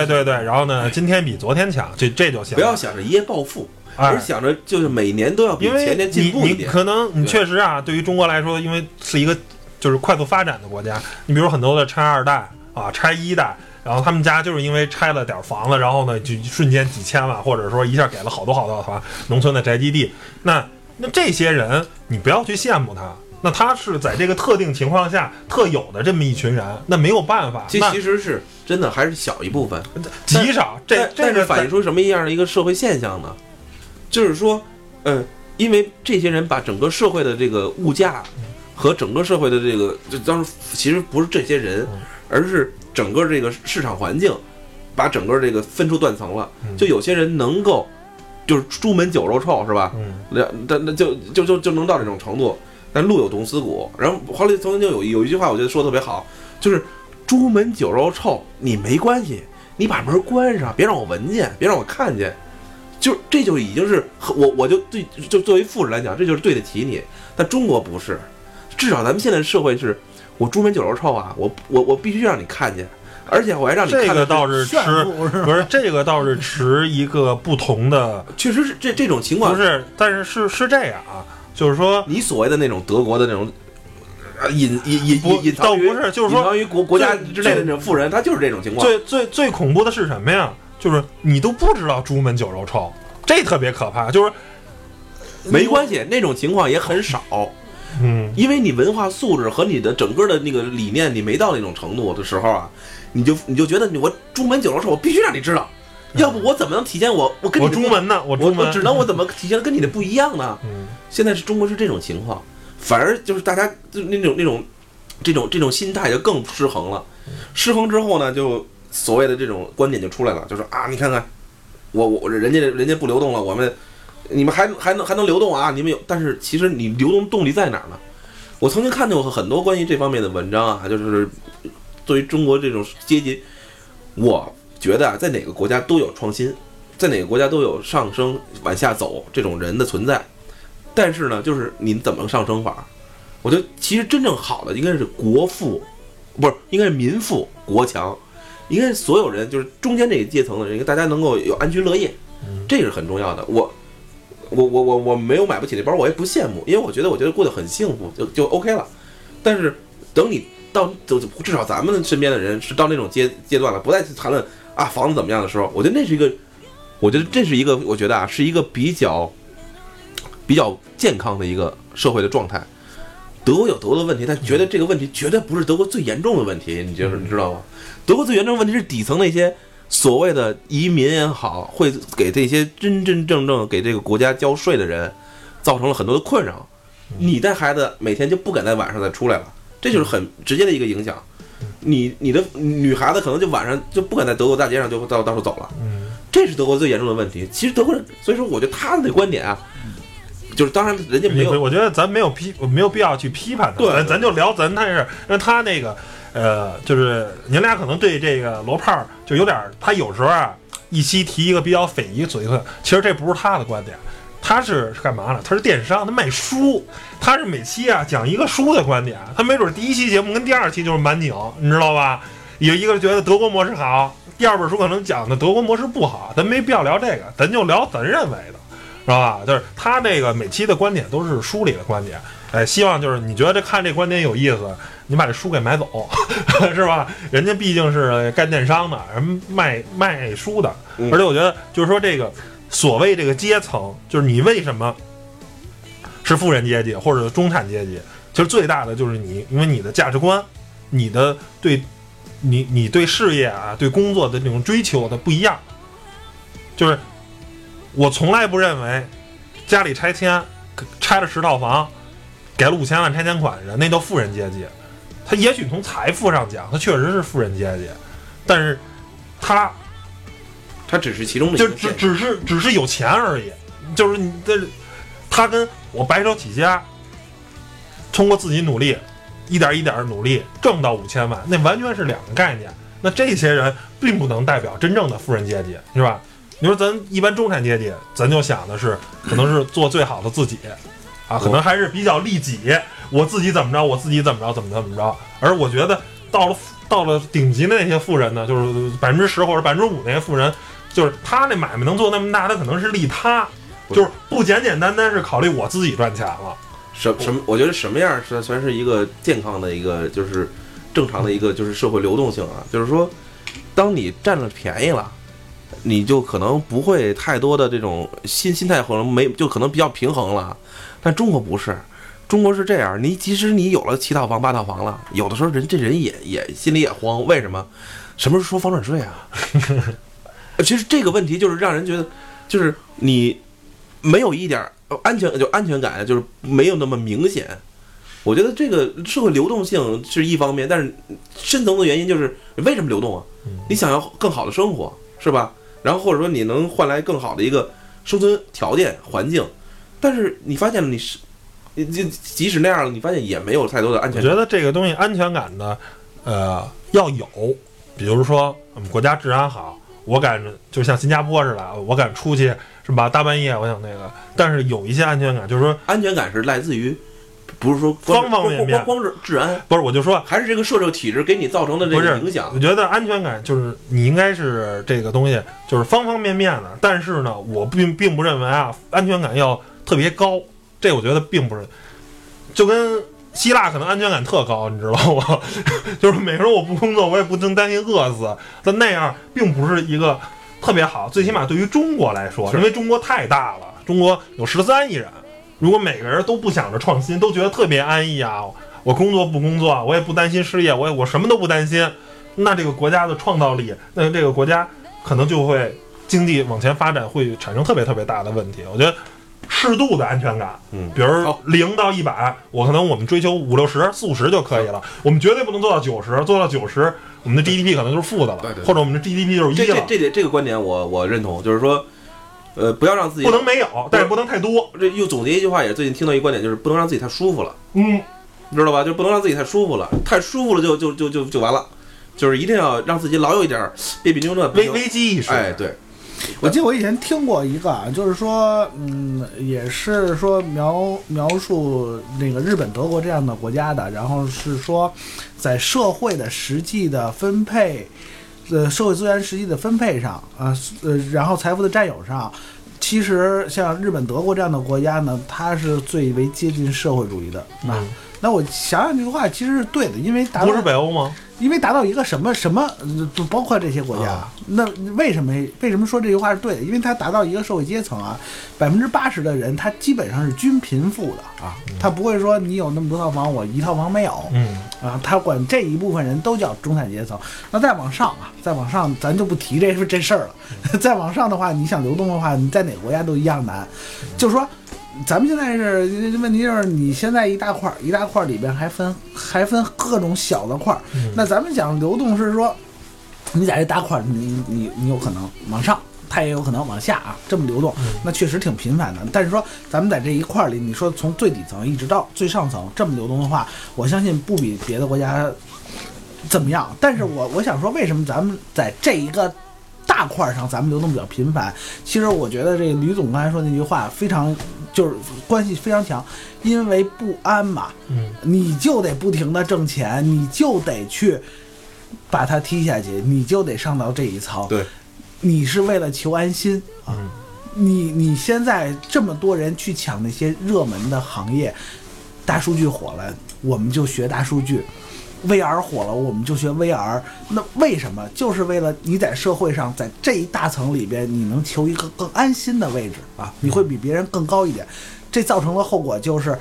对对，然后呢，今天比昨天强，这这就行。不要想着一夜暴富，哎而想着就是每年都要比因为前年进步一点。可能你确实啊，对于中国来说，因为是一个就是快速发展的国家，你比如很多的拆二代啊、拆一代，然后他们家就是因为拆了点儿房子，然后呢就瞬间几千万，或者说一下给了好多好多的房，农村的宅基地，那那这些人你不要去羡慕他。那他是在这个特定情况下特有的这么一群人，那没有办法，这其实是真的还是小一部分，极少。这但但是反映出什么样的一个社会现象呢？就是说，嗯，因为这些人把整个社会的这个物价和整个社会的这个，就当时其实不是这些人嗯，而是整个这个市场环境把整个这个分出断层了。嗯就有些人能够，就是朱门酒肉臭是吧？嗯那那那就就就就能到这种程度。但路有冻死骨。然后后来曾经有有一句话，我觉得说的特别好，就是朱门酒肉臭，你没关系，你把门关上，别让我闻见，别让我看见。就这就已经是我我就对就作为富人来讲，这就是对得起你。但中国不是，至少咱们现在的社会是，我朱门酒肉臭啊，我我我必须让你看见，而且我还让你看这的个倒是持是？不是这个倒是持一个不同的，确实是这这种情况不是，但是是是这样啊，就是说你所谓的那种德国的那种。啊，隐隐隐不隐隐藏于倒不是就是说隐藏于国国家之内的那种富人，他就是这种情况。最最最恐怖的是什么呀？就是你都不知道朱门酒肉臭，这特别可怕。就是没关系，那种情况也很少，嗯，因为你文化素质和你的整个的那个理念，你没到那种程度的时候啊，你就你就觉得你我朱门酒肉臭，我必须让你知道，要不我怎么能体现我我跟你我的不中文呢，我我我只能我怎么体现跟你的不一样呢？嗯现在是中国是这种情况，反而就是大家就那种那种这种这种心态就更失衡了。失衡之后呢，就所谓的这种观点就出来了，就说啊，你看看我我人家人家不流动了，我们你们还还能还能流动啊？你们有，但是其实你流动动力在哪儿呢？我曾经看见过很多关于这方面的文章啊，就是对于中国这种阶级，我觉得啊，在哪个国家都有创新，在哪个国家都有上升往下走这种人的存在，但是呢，就是你怎么上升法？我觉得其实真正好的应该是国富，不是应该是民富国强，应该是所有人就是中间这个阶层的人，应该大家能够有安居乐业，这是很重要的。我我我我我没有买不起那包，我也不羡慕，因为我觉得我觉得过得很幸福，就就 OK 了。但是等你到就至少咱们身边的人是到那种阶阶段了，不再去谈论啊房子怎么样的时候，我觉得那是一个，我觉得这是一个，我觉得啊是一个比较比较健康的一个社会的状态。德国有德国的问题，但觉得这个问题绝对不是德国最严重的问题，你就是你知道吗？德国最严重的问题是底层那些所谓的移民也好，会给这些真真正正给这个国家交税的人造成了很多的困扰。你带孩子每天就不敢在晚上再出来了，这就是很直接的一个影响。你你的女孩子可能就晚上就不敢在德国大街上就到到处走了，嗯这是德国最严重的问题。其实德国人，所以说我觉得他的观点啊，就是当然人家没有我觉得咱没有批，没有必要去批判他，对咱咱就聊咱那是，因为他那个，呃，就是您俩可能对这个罗胖就有点，他有时候啊，一期提一个比较匪夷所思，其实这不是他的观点，他是干嘛呢？他是电商，他卖书，他是每期啊讲一个书的观点，他没准第一期节目跟第二期就是满拧，你知道吧？有一个觉得德国模式好，第二本书可能讲的德国模式不好，咱没必要聊这个，咱就聊咱认为的。是吧？就是他这个每期的观点都是书里的观点，哎，希望就是你觉得这看这观点有意思，你把这书给买走，是吧？人家毕竟是干电商的，人卖卖书的，嗯而且我觉得就是说这个所谓这个阶层，就是你为什么是富人阶级或者中产阶级，其实最大的就是你，因为你的价值观，你的对，你你对事业啊、对工作的这种追求的不一样，就是我从来不认为家里拆迁拆了十套房，给了五千万拆迁款的人，那叫富人阶级。他也许从财富上讲，他确实是富人阶级，但是他他只是其中的一就个。只只是只是有钱而已，就是你这，他跟我白手起家，通过自己努力，一点一点的努力挣到五千万，那完全是两个概念。那这些人并不能代表真正的富人阶级，是吧？你说咱一般中产阶级，咱就想的是可能是做最好的自己，啊，可能还是比较利己，我自己怎么着，我自己怎么着，怎么怎么着。而我觉得到了到了顶级的那些富人呢，就是百分之十或者百分之五那些富人，就是他那买卖能做那么大，他可能是利他，就是不简简单单是考虑我自己赚钱了。什什么？我觉得什么样是算是一个健康的一个，就是正常的一个就是社会流动性啊。就是说，当你占了便宜了，你就可能不会太多的这种心心态可能没，就可能比较平衡了。但中国不是，中国是这样，你即使你有了七套房八套房了，有的时候人这人也也心里也慌，为什么？什么时候说房产税啊？其实这个问题就是让人觉得，就是你没有一点安全就安全感，就是没有那么明显。我觉得这个社会流动性是一方面，但是深层的原因就是为什么流动啊？你想要更好的生活，是吧？然后或者说你能换来更好的一个生存条件环境，但是你发现了你是，你即即使那样了，你发现也没有太多的安全感。我觉得这个东西安全感呢，呃，要有，比如说我们国家治安好，我敢就像新加坡似的，我敢出去是吧？大半夜我想那个，但是有一些安全感，就是说安全感是来自于，不是说方方面面光是治安，不是，我就说还是这个社会体制给你造成的这个影响我。觉得安全感就是你应该是这个东西，就是方方面面的。但是呢，我并并不认为啊，安全感要特别高。这我觉得并不是，就跟希腊可能安全感特高，你知道吗？就是每个人我不工作，我也不能担心饿死。但那样并不是一个特别好，最起码对于中国来说，因为中国太大了，中国有十三亿人，如果每个人都不想着创新，都觉得特别安逸啊，我工作不工作，我也不担心失业，我也我什么都不担心，那这个国家的创造力，那这个国家可能就会经济往前发展会产生特别特别大的问题。我觉得适度的安全感，嗯。比如好。零到一百，我可能我们追求五六十、四五十就可以了，我们绝对不能做到九十，做到九十，我们的 GDP 可能就是负的了，对对对。或者我们的 GDP 就是一了，这这这个观点我我认同，就是说，呃，不要让自己不能没有，但是不能太多。这又总结一句话，也是最近听到一个观点，就是不能让自己太舒服了，嗯，你知道吧？就不能让自己太舒服了，太舒服了就就就就就完了，就是一定要让自己老有一点儿别别扭扭的。危危机意识，哎，对，我记得我以前听过一个啊，就是说，嗯，也是说描描述那个日本、德国这样的国家的，然后是说，在社会的实际的分配，呃，社会资源实际的分配上啊，呃，然后财富的占有上，其实像日本、德国这样的国家呢，它是最为接近社会主义的那。嗯，那我想想这句话其实是对的，因为不是北欧吗？因为达到一个什么什么，呃就包括这些国家，啊那为什么为什么说这句话是对的？因为它达到一个社会阶层啊，百分之八十的人他基本上是均贫富的啊，他不会说你有那么多套房，我一套房没有嗯，啊，他管这一部分人都叫中产阶层。那再往上啊，再往上咱就不提这 这事儿了。再往上的话，你想流动的话，你在哪个国家都一样难。就是说，咱们现在是问题就是你现在一大块儿一大块儿里边还分还分各种小的块儿。那咱们讲流动是说，你在这大块儿，你你你有可能往上，它也有可能往下啊，这么流动，那确实挺频繁的。但是说咱们在这一块儿里，你说从最底层一直到最上层这么流动的话，我相信不比别的国家怎么样。但是我我想说，为什么咱们在这一个大块儿上咱们流动比较频繁？其实我觉得这个吕总刚才说那句话非常就是关系非常强，因为不安嘛。嗯，你就得不停的挣钱，你就得去把它踢下去，你就得上到这一层。对，你是为了求安心啊。嗯你你现在这么多人去抢那些热门的行业，大数据火了，我们就学大数据。VR 火了，我们就学 VR。那为什么？就是为了你在社会上，在这一大层里边，你能求一个更安心的位置啊，你会比别人更高一点。这造成的后果就是，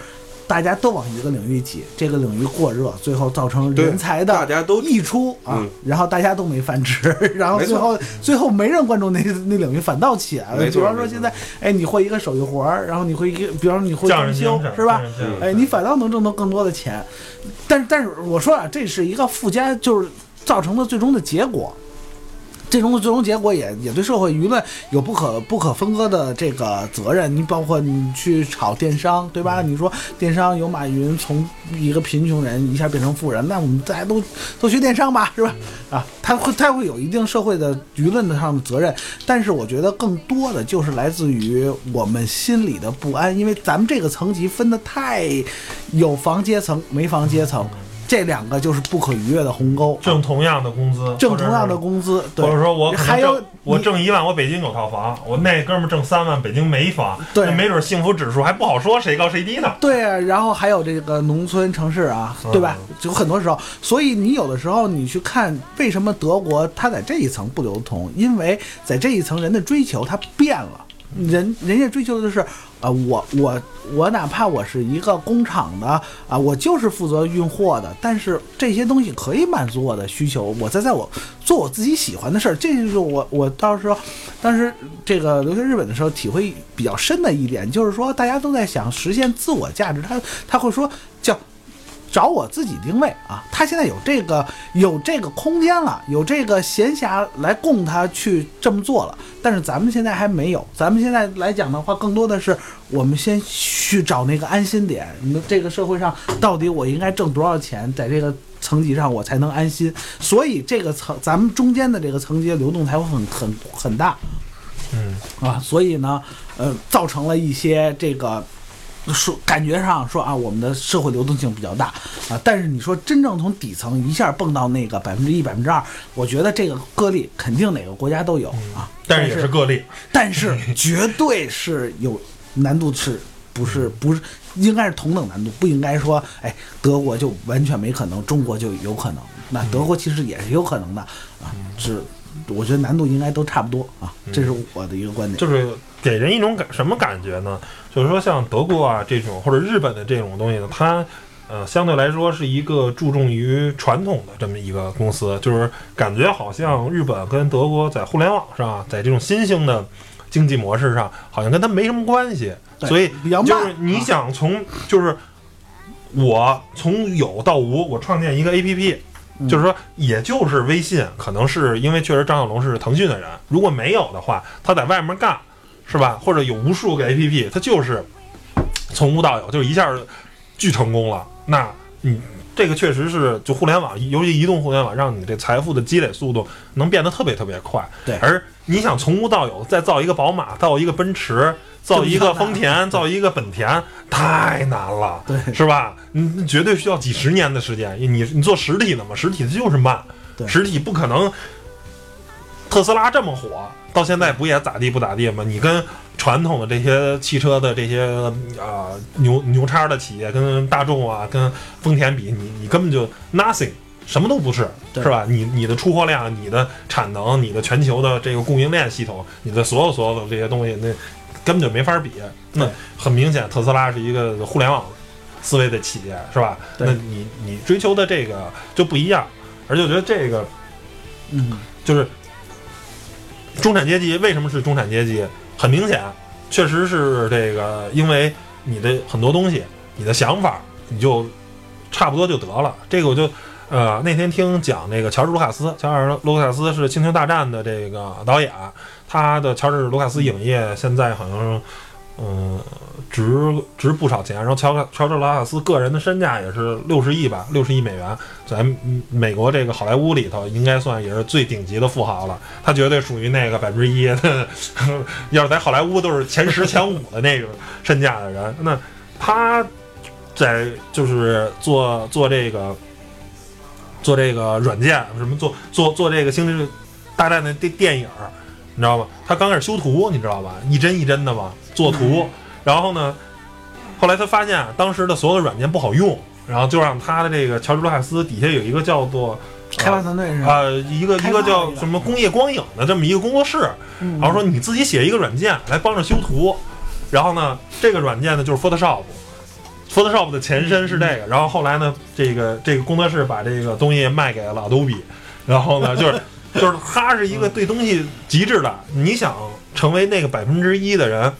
大家都往一个领域挤，这个领域过热，最后造成人才的大家都溢出啊，嗯然后大家都没饭吃，然后最后最后没人关注那那领域，反倒起来了。比方说现在，哎，你会一个手艺活儿，然后你会一个，比方说你会装修是吧哎，你反倒能挣到更多的钱。但是但是我说啊，这是一个附加，就是造成的最终的结果。最终的最终结果也也对社会舆论有不可不可分割的这个责任。你包括你去炒电商，对吧？你说电商有马云从一个贫穷人一下变成富人，那我们大家都都学电商吧，是吧？啊，他会他会有一定社会的舆论的上的责任，但是我觉得更多的就是来自于我们心里的不安，因为咱们这个层级分的太有房阶层没房阶层，这两个就是不可逾越的鸿沟。挣同样的工资，挣同样的工资，对，或者说我还有我挣一万，我北京有套房，我那哥们儿挣三万，北京没房，对那没准幸福指数还不好说谁高谁低呢。对啊，然后还有这个农村城市啊，嗯对吧？就很多时候，所以你有的时候你去看为什么德国它在这一层不流通，因为在这一层人的追求它变了，人人家追求的是。啊，我我我哪怕我是一个工厂的啊，我就是负责运货的，但是这些东西可以满足我的需求，我在在我做我自己喜欢的事儿，这就是我我到时候当时这个留学日本的时候体会比较深的一点，就是说大家都在想实现自我价值，他他会说叫。找我自己定位啊，他现在有这个有这个空间了，有这个闲暇来供他去这么做了，但是咱们现在还没有。咱们现在来讲的话，更多的是我们先去找那个安心点。你们这个社会上到底我应该挣多少钱，在这个层级上我才能安心？所以这个层咱们中间的这个层级流动才会很很很大。嗯啊，所以呢，呃，造成了一些这个说感觉上说啊，我们的社会流动性比较大啊，但是你说真正从底层一下蹦到那个百分之一、百分之二，我觉得这个个例肯定哪个国家都有啊，但是也是个例。但是 绝对是有难度，是不是不是应该是同等难度，不应该说哎德国就完全没可能，中国就有可能，那德国其实也是有可能的啊，是我觉得难度应该都差不多啊，这是我的一个观点。就是给人一种感什么感觉呢？就是说像德国啊这种或者日本的这种东西呢，它呃相对来说是一个注重于传统的这么一个公司，就是感觉好像日本跟德国在互联网上，在这种新兴的经济模式上，好像跟它没什么关系，所以就是你想从就是我从有到无，我创建一个 APP。就是说，也就是微信，可能是因为确实张小龙是腾讯的人，如果没有的话，他在外面干，是吧？或者有无数个 APP，它就是从无到有，就是一下巨成功了。那你这个确实是就互联网，尤其移动互联网，让你这财富的积累速度能变得特别特别快。对而你想从无到有，再造一个宝马，造一个奔驰，造一个丰田，造一个本田，太难了，对是吧？你你绝对需要几十年的时间。你你做实体的嘛，实体的就是慢，实体不可能。特斯拉这么火，到现在不也咋地不咋地吗？你跟传统的这些汽车的这些啊、牛牛叉的企业，跟大众啊、跟丰田比，你你根本就 nothing，什么都不是，是吧？你你的出货量、你的产能、你的全球的这个供应链系统、你的所有所有的这些东西，那根本就没法比。那很明显，特斯拉是一个互联网思维的企业，是吧？那你你追求的这个就不一样，而且我觉得这个嗯，就是中产阶级为什么是中产阶级？很明显，确实是这个，因为你的很多东西，你的想法，你就差不多就得了。这个我就呃那天听讲那个乔治卢卡斯，乔治卢卡斯是《星球大战》的这个导演，他的乔治卢卡斯影业现在好像嗯、值值不少钱，然后乔乔治拉卡斯个人的身价也是六十亿吧，六十亿美元，在美国这个好莱坞里头应该算也是最顶级的富豪了。他绝对属于那个百分之一，要是在好莱坞都是前十前五的那种身价的人。那他在就是做做这个做这个软件，什么做做做这个星际大战的电电影，你知道吗？他刚开始修图，你知道吧？一帧一帧的嘛，做图。然后呢，后来他发现当时的所有的软件不好用，然后就让他的这个乔治卢卡斯底下有一个叫做开发团队是吧？啊、一个一个叫什么工业光影的这么一个工作室，嗯。然后说你自己写一个软件来帮着修图，然后呢，这个软件呢就是 Photoshop。Photoshop 的前身是这个，然后后来呢，这个这个工作室把这个东西卖给了 Adobe，然后呢，就是 就是他是一个对东西极致的，你想成为那个百分之一的人，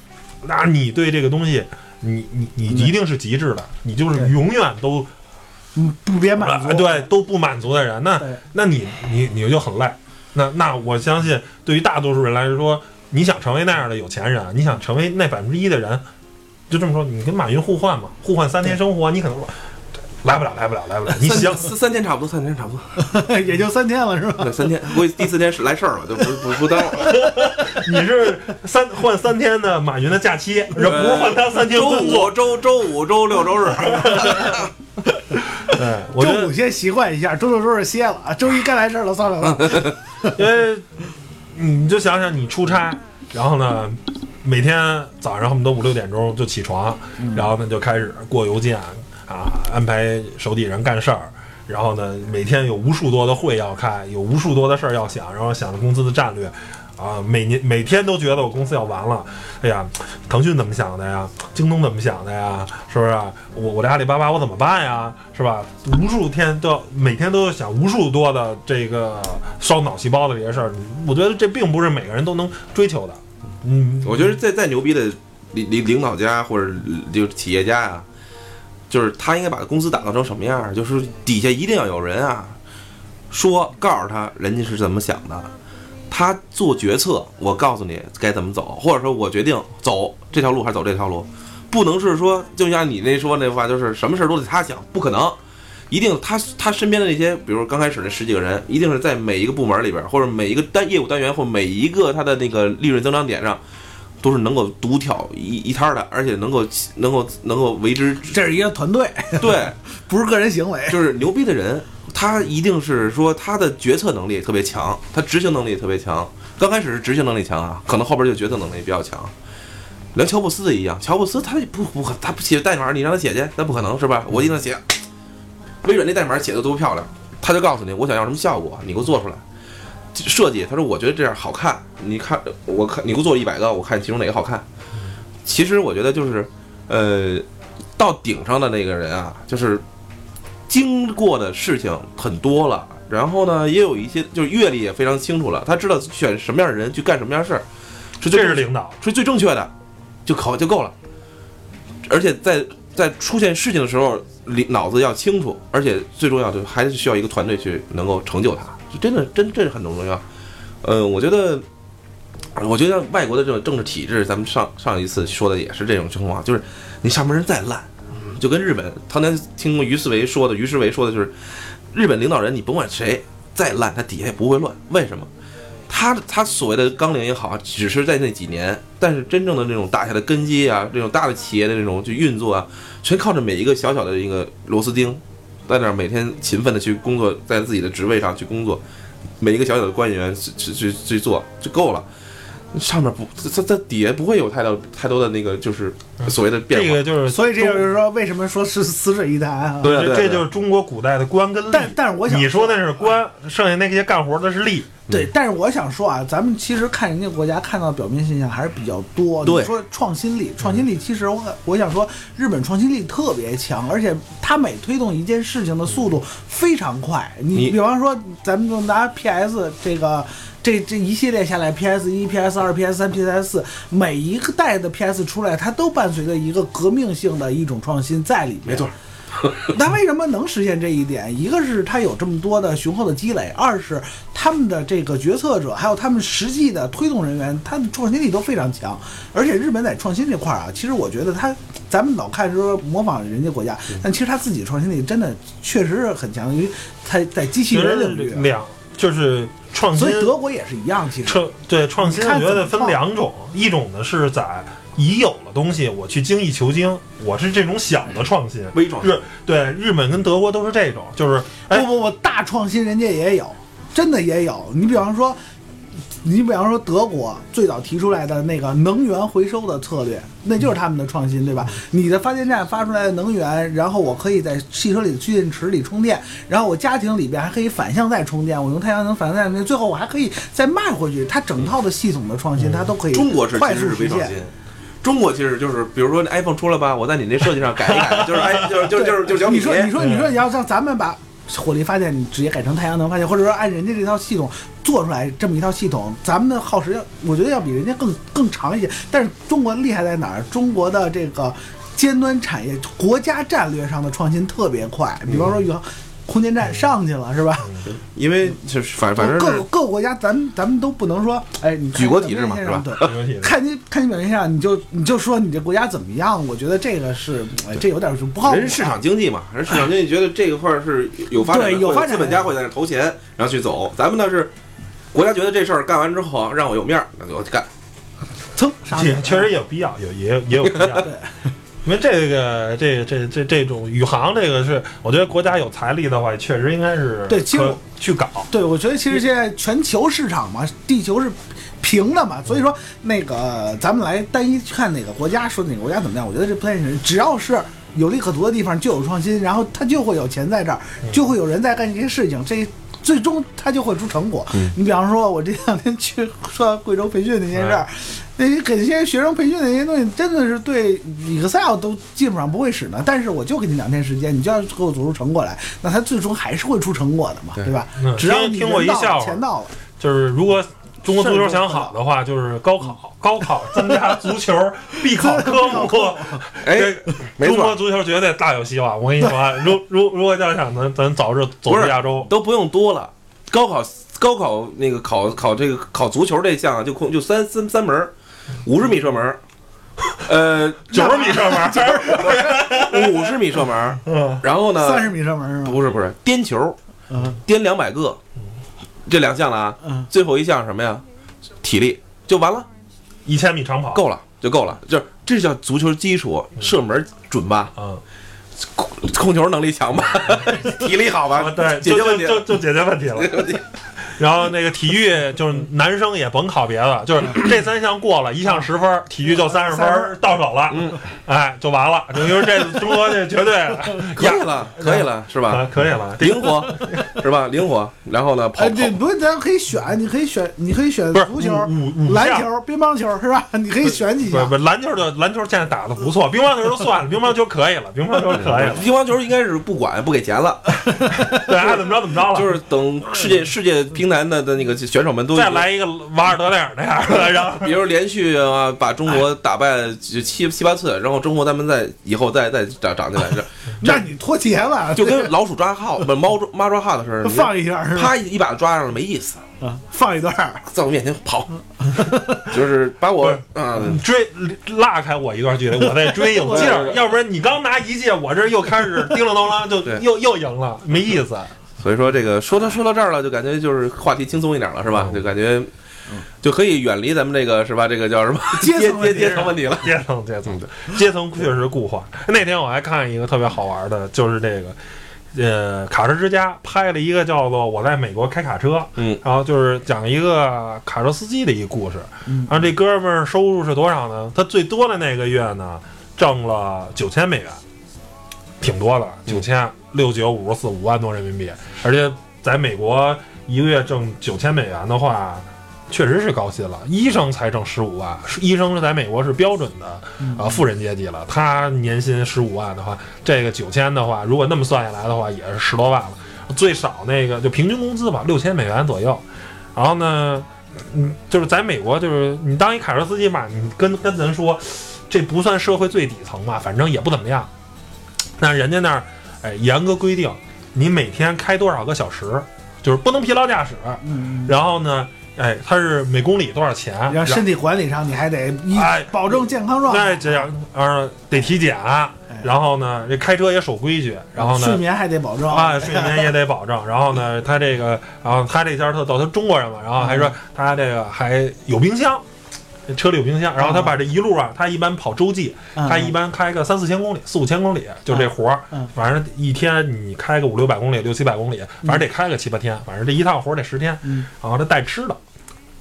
那你对这个东西，你你你一定是极致的，你就是永远都嗯，不别满足，啊对都不满足的人，那那你你你就很累。那那我相信，对于大多数人来说，你想成为那样的有钱人，你想成为那百分之一的人，就这么说，你跟马云互换嘛，互换三天生活，你可能说来不了，来不了，来不了。你行三三天差不多，三天差不多，也就三天了是吧？对，三天，估计第四天是来事儿了，就不不不耽误了。你是三换三天的马云的假期，这不是换他三天周工作。五、周周五、周六、周日，对，我觉得周五先习惯一下，周六周日歇了，啊周一该来事儿了，算了吧。因为你就想想你出差，然后呢，每天早上恨不得五六点钟就起床，然后呢就开始过邮件啊，安排手底人干事儿。然后呢，每天有无数多的会要开，有无数多的事儿要想，然后想着公司的战略，啊，每年每天都觉得我公司要完了。哎呀，腾讯怎么想的呀？京东怎么想的呀？是不是？我我这阿里巴巴我怎么办呀？是吧？无数天都要每天都要想无数多的这个烧脑细胞的这些事儿，我觉得这并不是每个人都能追求的。嗯，我觉得再再牛逼的领领领导家或者就是企业家呀、就是他应该把公司打造成什么样？就是底下一定要有人啊，说告诉他人家是怎么想的，他做决策，我告诉你该怎么走，或者说我决定走这条路还是走这条路，不能是说就像你那说那话，就是什么事都得他想，不可能。一定他他身边的那些，比如刚开始那十几个人，一定是在每一个部门里边，或者每一个单业务单元或每一个他的那个利润增长点上，都是能够独挑一一摊儿的，而且能够能够能够为之这是一个团队，对，不是个人行为。就是牛逼的人，他一定是说他的决策能力特别强，他执行能力特别强。刚开始是执行能力强啊，可能后边就决策能力比较强。连乔布斯也一样，乔布斯他也不不可，他不写代码，你让他写去，那不可能是吧？我一定写。微软那代码写的多漂亮，他就告诉你我想要什么效果，你给我做出来。设计，他说我觉得这样好看，你看我看你给我做一百个，我看其中哪个好看。其实我觉得就是，呃，到顶上的那个人啊，就是经过的事情很多了，然后呢，也有一些就是阅历也非常清楚了，他知道选什么样的人去干什么样的事儿，是最这是领导，是最正确的，就考就够了。而且在在出现事情的时候，脑子要清楚，而且最重要的还是需要一个团队去能够成就它，就真的真这是很重要。呃，我觉得，我觉得外国的这种政治体制，咱们上上一次说的也是这种情况，就是你上面人再烂，就跟日本当年听于思维说的，于世维说的就是，日本领导人你甭管谁再烂，他底下也不会乱，为什么？他他所谓的纲领也好，只是在那几年，但是真正的那种打下的根基啊，这种大的企业的这种就运作啊，全靠着每一个小小的一个螺丝钉，在那儿每天勤奋的去工作，在自己的职位上去工作，每一个小小的官员去去去去做就够了。上面不，它它底下不会有太多太多的那个，就是所谓的变化。这个就是所以这就是说，为什么说是死水一潭啊？对对对这这就是中国古代的官跟吏。但但是我想你说的是官，剩下那些干活的是吏。对，但是我想说啊，咱们其实看人家国家看到表面现象还是比较多。对说创新力，创新力其实我我想说，日本创新力特别强，而且它每推动一件事情的速度非常快。你你比方说，咱们就拿 PS 这个。这这一系列下来，PS 一、PS 二、PS 三、PS 四，每一个代的 PS 出来，它都伴随着一个革命性的一种创新在里面。没错，那为什么能实现这一点？一个是它有这么多的雄厚的积累，二是他们的这个决策者，还有他们实际的推动人员，他的创新力都非常强。而且日本在创新这块儿啊，其实我觉得他，咱们老看说模仿人家国家，但其实他自己创新力真的确实是很强，因为他在机器人领域，两就是创新所以德国也是一样。其实创对创新，我觉得分两种，一种呢是在已有的东西我去精益求精，我是这种小的创新。微创新日对日本跟德国都是这种，就是哎不不不，大创新人家也有，真的也有。你比方说，你比方说德国最早提出来的那个能源回收的策略，那就是他们的创新，对吧？你的发电站发出来的能源，然后我可以在汽车里的蓄电池里充电，然后我家庭里边还可以反向再充电，我用太阳能反向再充电，最后我还可以再卖回去。它整套的系统的创新，它都可以中国是快其实速实现是微创新。。中国其实就是，比如说那 iPhone 出了吧，我在你那设计上改一改，就是哎，就是就是就是就是小米。你说你说你说你要让咱们把火力发电直接改成太阳能发电，或者说按人家这套系统做出来这么一套系统，咱们的耗时要我觉得要比人家更更长一些。但是中国厉害在哪儿？中国的这个尖端产业国家战略上的创新特别快，比方说宇航空间站上去了是吧？因为就是反反正各各个国家咱们咱们都不能说，哎，你举国体制嘛是吧对。看你看你表现上，你就你就说你这国家怎么样？我觉得这个是，哎，这有点是不靠谱啊。人市场经济嘛，人市场经济觉得这一块儿是有发展对有发展资本家会在那投钱，然后去走。咱们呢是国家觉得这事儿干完之后让我有面儿，那就我去干。噌上去确确实有必要，有也有也有 必要。对因为这个这这这这种宇航，这个是我觉得国家有财力的话，确实应该是对其实去搞。对，我觉得其实现在全球市场嘛，地球是平的嘛，所以说那个咱们来单一看哪个国家说哪个国家怎么样，我觉得这不太现实。只要是有利可图的地方就有创新，然后它就会有钱在这儿，就会有人在干这些事情，这最终它就会出成果。你比方说，我这两天去说贵州培训那件事儿。那些给那些学生培训的那些东西，真的是对 Excel 都基本上不会使呢。但是我就给你两天时间，你就要给我做出成果来，那他最终还是会出成果的嘛，对对吧嗯？只要你听听过一笑话钱到了，就是如果中国足球想好的话，就是高考，高考增加足球必考科目。哎，中国，足球绝对大有希望。我跟你说啊，如如如果要想咱咱早日走出亚洲，都不用多了。高考高考那个考考这个考足球这项啊就空就三三三门儿，五十米射门，呃，九十米射门，五十米射门儿，嗯，然后呢，三十米射门是吗？不是不是颠球，嗯。颠两百个，这两项了啊。嗯，最后一项什么呀？体力。就完了，一千米长跑。够了就够了，就是这叫足球基础，射门准吧，嗯，控控球能力强吧，体力好吧？啊，对，解决问题了。就就解决问题了。然后那个体育就是男生也甭考别的，就是这三项过了，一项十分，体育就三十30分到手了，嗯，哎，就完了。就因为这中国这绝对 可以了，可以了，是吧？啊，可以了，灵活，是吧？灵活，然后呢，跑哎，跑这不是咱可以选，你可以选，你可以选足球、五五篮球、乒乓球是吧？你可以选几项不是不。篮球就篮球现在打的不错，乒乓球就算了，乒乓球可以了，乒乓球可以了，乒乓球应该是不管不给钱了，对，爱怎么着怎么着了。就是等世界世界乒坛的的那个选手们都再来一个瓦尔德内尔那样的，然后。比如连续啊把中国打败七七八次，然后中国咱们再以后再再长长起来，这 那你脱节了，就跟老鼠抓耗不是猫抓猫抓耗的似的，你 放一下？啪一一把抓上了没意思，啊，放一段，在我面前跑，就是把我不啊。追拉开我一段距离，我再追有劲儿，要不然你刚拿一届，我这又开始叮了咚啷就又又赢了，没意思。所以说这个说到说到这儿了，就感觉就是话题轻松一点了，是吧？就感觉就可以远离咱们这个是吧？这个叫什么阶阶 阶层问题阶层问题了。阶层阶层阶层确实固化。那天我还看一个特别好玩的，就是这个。呃，卡车之家拍了一个叫做《我在美国开卡车》，嗯，然后就是讲一个卡车司机的一个故事。嗯然后这哥们儿收入是多少呢？他最多的那个月呢，挣了九千美元，挺多的，九千六九五十四五万多人民币。而且在美国一个月挣九千美元的话，确实是高薪了。医生才挣十五万，医生是在美国是标准的嗯啊富人阶级了。他年薪十五万的话，这个九千的话，如果那么算下来的话，也是十多万了。最少那个就平均工资吧，六千美元左右。然后呢，嗯，就是在美国，就是你当一卡车司机吧，你跟跟咱说，这不算社会最底层吧，反正也不怎么样。但是人家那儿，哎，严格规定，你每天开多少个小时，就是不能疲劳驾驶。嗯，然后呢，哎，它是每公里多少钱？然后身体管理上你还得一哎保证健康状态，再这样，呃，得体检，然后呢，这开车也守规矩，然后呢，睡眠还得保证啊，睡眠也得保证。然后呢，他这个，然后他这家特逗，他中国人嘛，然后还说他这个还有冰箱，这车里有冰箱。然后他把这一路啊，他一般跑洲际，嗯他一般开个三四千公里、四五千公里，就这活儿嗯。反正一天你开个五六百公里、六七百公里，反正得开个七八天，反正这一趟活儿得十天。嗯然后他带吃的。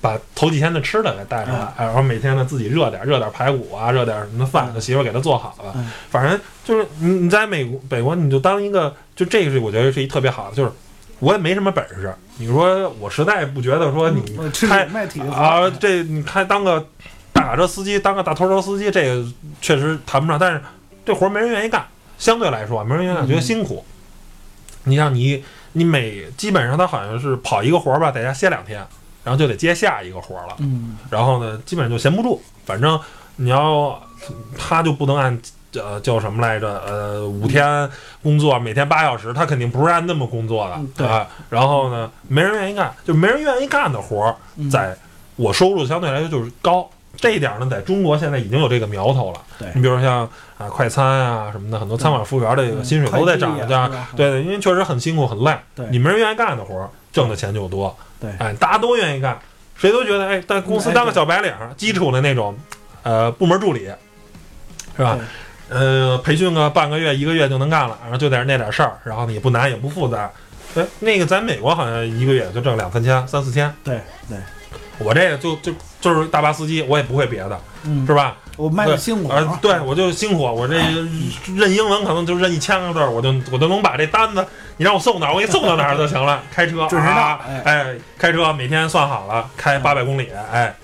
把头几天的吃的给带上然后每天呢自己热点热点排骨啊，热点什么饭，他媳妇给他做好了。嗯反正就是你你在美国美国你就当一个，就这个是我觉得是一特别好的，就是我也没什么本事，你说我实在不觉得说你开力卖体啊，这你开当个大卡车司机，当个大拖车司机，这个确实谈不上，但是这活儿没人愿意干，相对来说没人愿意干，嗯觉得辛苦。你像你你每基本上他好像是跑一个活儿吧，在家歇两天，然后就得接下一个活儿了。嗯然后呢，基本上就闲不住，反正你要他就不能按呃叫什么来着？呃，五天工作，每天八小时，他肯定不是按那么工作的嗯对啊。然后呢，没人愿意干，就没人愿意干的活在我收入相对来说就是高。这一点呢，在中国现在已经有这个苗头了。对你比如像啊快餐啊什么的，很多餐馆服务员的这个薪水都在涨快递价啊是吧。对，因为确实很辛苦很累。对你没人愿意干的活儿，挣的钱就多。对哎，大家都愿意干，谁都觉得哎，在公司当个小白领儿，基础的那种，呃，部门助理，是吧？呃，培训个半个月、一个月就能干了，然后就在那点事儿，然后呢也不难也不复杂。哎，那个在美国好像一个月就挣两三千、三四千。对对，我这个就就就是大巴司机，我也不会别的，嗯是，吧？我卖的辛苦啊，对，我就辛苦，我这认英文可能就认一千个字儿，我就我都能把这单子，你让我送哪儿，我给你送到哪儿就行了。开车准时到啊，哎哎，开车每天算好了，开八百公里，哎，哎，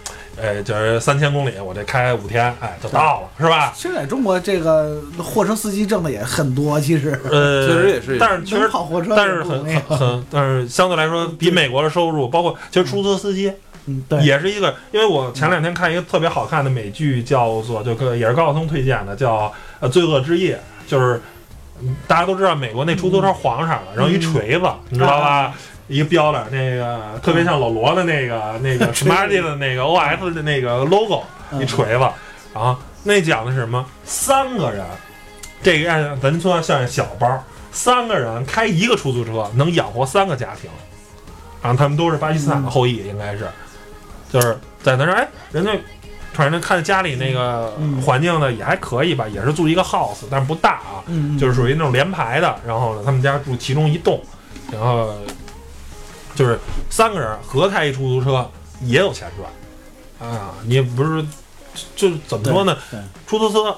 就是三千公里，我这开五天，哎，就到了，是吧？其实在中国这个货车司机挣的也很多，其实呃，确实也是但是确实跑货车但是很很很，但是相对来说，比美国的收入，包括其实出租车司机嗯对，也是一个，因为我前两天看一个特别好看的美剧，叫做就跟也是高晓松推荐的，叫呃《罪恶之夜》，就是嗯大家都知道美国那出租车黄色的，然后一锤子，你知道吧？一个标了，那个特别像老罗的那个那个 Smarty 的那个 OS 的那个 logo，嗯。一锤子，然后那讲的是什么？三个人，这个按咱说像小包，三个人开一个出租车能养活三个家庭，然后他们都是巴基斯坦的后裔，应该是，就是在那儿，哎，人家反正看家里那个嗯。环境呢也还可以吧，也是住一个 house，但是不大啊，嗯，就是属于那种连排的。然后呢，他们家住其中一栋，然后就是三个人合开一出租车也有钱赚啊！你不是就就怎么说呢？出租车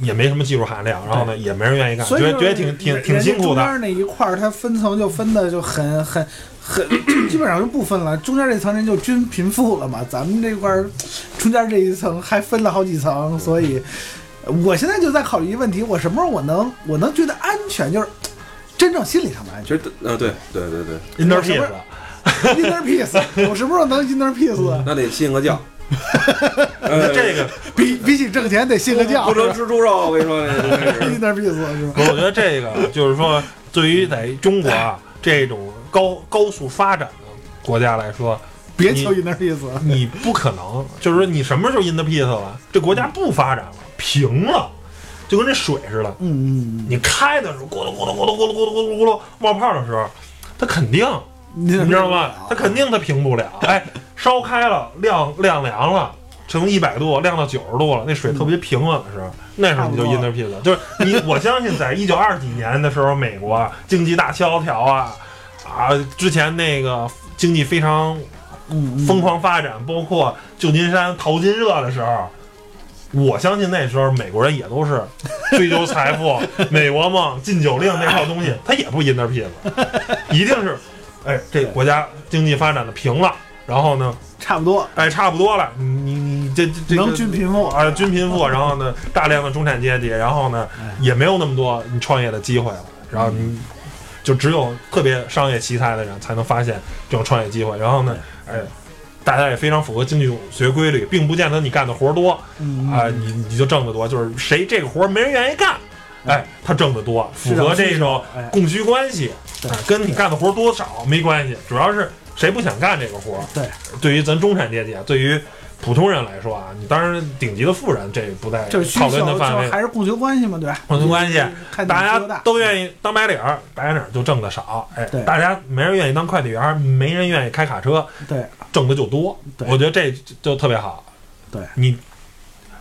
也没什么技术含量，然后呢也没人愿意干，所以觉得觉得挺挺挺辛苦的。中间那一块儿，它分层就分的就很很很，基本上就不分了。中间这层人就均贫富了嘛，咱们这块儿中间这一层还分了好几层，所以我现在就在考虑一个问题：我什么时候我能我能觉得安全，就是真正心理上的安全其实呃对对对对，inner 我是不 peace 是？inner 我什么时候能 inner peace？那得信个教。呃，这个，比比起挣钱得信个教不能吃猪肉，我跟你说，，inner peace 是吧？我觉得这个就是说，对于在中国啊这种高高速发展的国家来说，别求 inner peace，你不可能，就是说你什么时候 in the peace 了？这国家不发展了，平了，就跟那水似的。嗯嗯嗯你开的时候咕噜咕噜咕噜咕噜咕噜咕噜咕噜冒泡的时候，它肯定，嗯，你知道吗？它肯定它平不了。哎，烧开了，晾晾凉了。从一百度晾到九十度了，那水特别平稳的时候，那时候你就 in the peace 了。就是你，我相信在一九二几年的时候，美国啊经济大萧条啊啊，之前那个经济非常疯狂发展，包括旧金山淘金热的时候，我相信那时候美国人也都是追求财富、美国梦、禁酒令那套东西，他也不 in their peace，一定是，哎，这国家经济发展的平了，然后呢，差不多哎，差不多了，你你你这这这能均贫富啊，均贫富，然后呢，大量的中产阶级，然后呢，哎也没有那么多你创业的机会了，然后你就只有特别商业奇才的人才能发现这种创业机会，然后呢，哎，大家也非常符合经济学规律，并不见得你干的活儿多嗯啊，你你就挣得多，就是谁这个活儿没人愿意干。哎，他挣得多，符合这种哎供需关系，对啊，跟你干的活儿多少没关系，主要是谁不想干这个活儿。对，对于咱中产阶级，啊，对于普通人来说啊，你当然顶级的富人这不在讨论的范围，还是供求关系嘛，对吧？供求关系，大家都愿意当白领儿，白领儿就挣的少，哎对，大家没人愿意当快递员儿，没人愿意开卡车，对。挣的就多。我觉得这就特别好。对。你，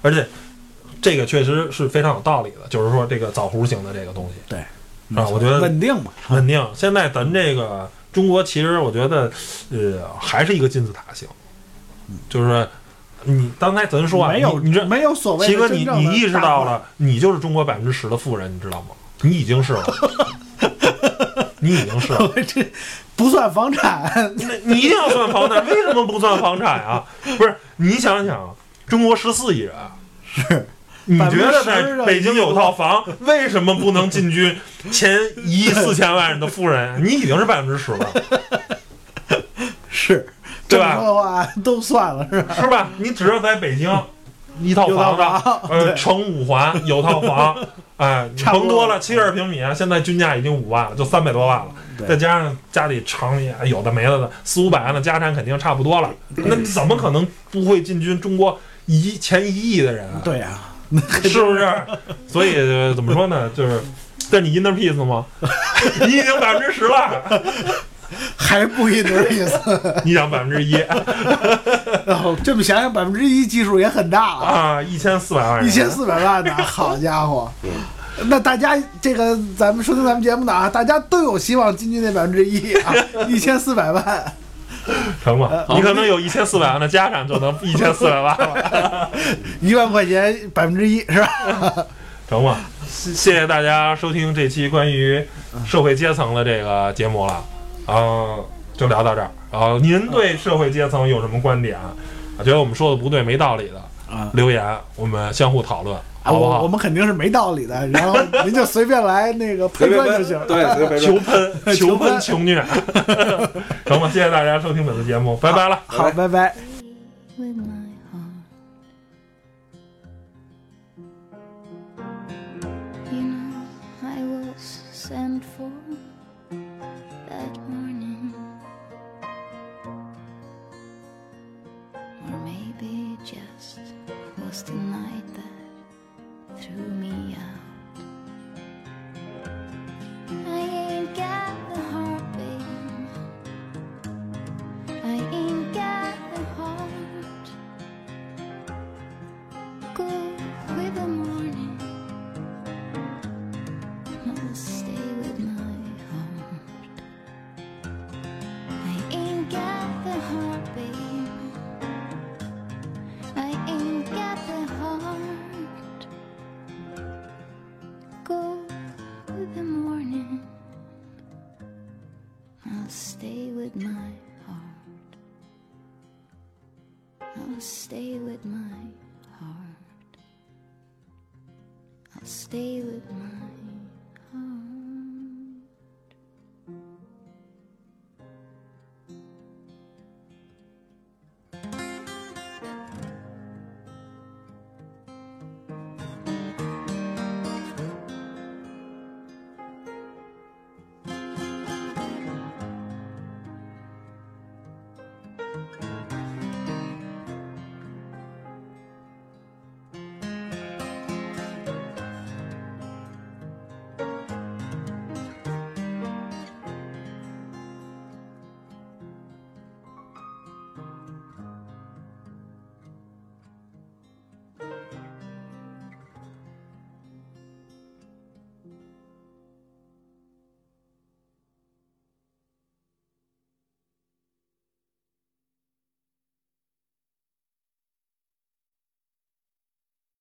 而且这个确实是非常有道理的，就是说这个枣核型的这个东西对。啊，我觉得稳定嘛，稳定。现在咱这个中国，其实我觉得，呃，还是一个金字塔型，就是说你刚才咱说啊，没有你你这没有所谓的齐哥，你你意识到了，你就是中国百分之十的富人，你知道吗？你已经是了，你已经是了。这不算房产，那你一定要算房产，为什么不算房产啊？不是，你想想，中国十四亿人，是你觉得10%在北京有套房，为什么不能进军前一亿四千万人的富人？你已经是百分之十了，是对吧说的话都算了，是吧？是吧？你只要在北京 一套房子，房呃，对城五环有套房，哎，甭多了，七十二平米，现在均价已经五万了，就三百多万了。对再加上家里厂里有的没了的，四五百万的家产肯定差不多了。那怎么可能不会进军中国一前一亿的人啊？对呀，是不是？所以呃怎么说呢？就是，但你 inner peace 吗？你已经百分之十了，还不一点意思。你想百分之一 然后这么想想，百分之一基数也很大，啊，一千四百万，一千四百万呢，好家伙！那大家这个咱们收听咱们节目的啊，大家都有希望进军那百分之一啊，一千四百万，成吗？呃你可能有一千四百万的家产，就能一千四百万了，一万块钱百分之一是吧？成吗？谢谢谢大家收听这期关于社会阶层的这个节目了，嗯，就聊到这儿。然后您对社会阶层有什么观点啊？觉得我们说的不对、没道理的，啊，留言我们相互讨论，好不好？我我们肯定是没道理的，然后您就随便来那个喷就行。对，求喷。求 喷、求虐，成吧？谢谢大家收听本次节目，拜拜了。好，拜拜。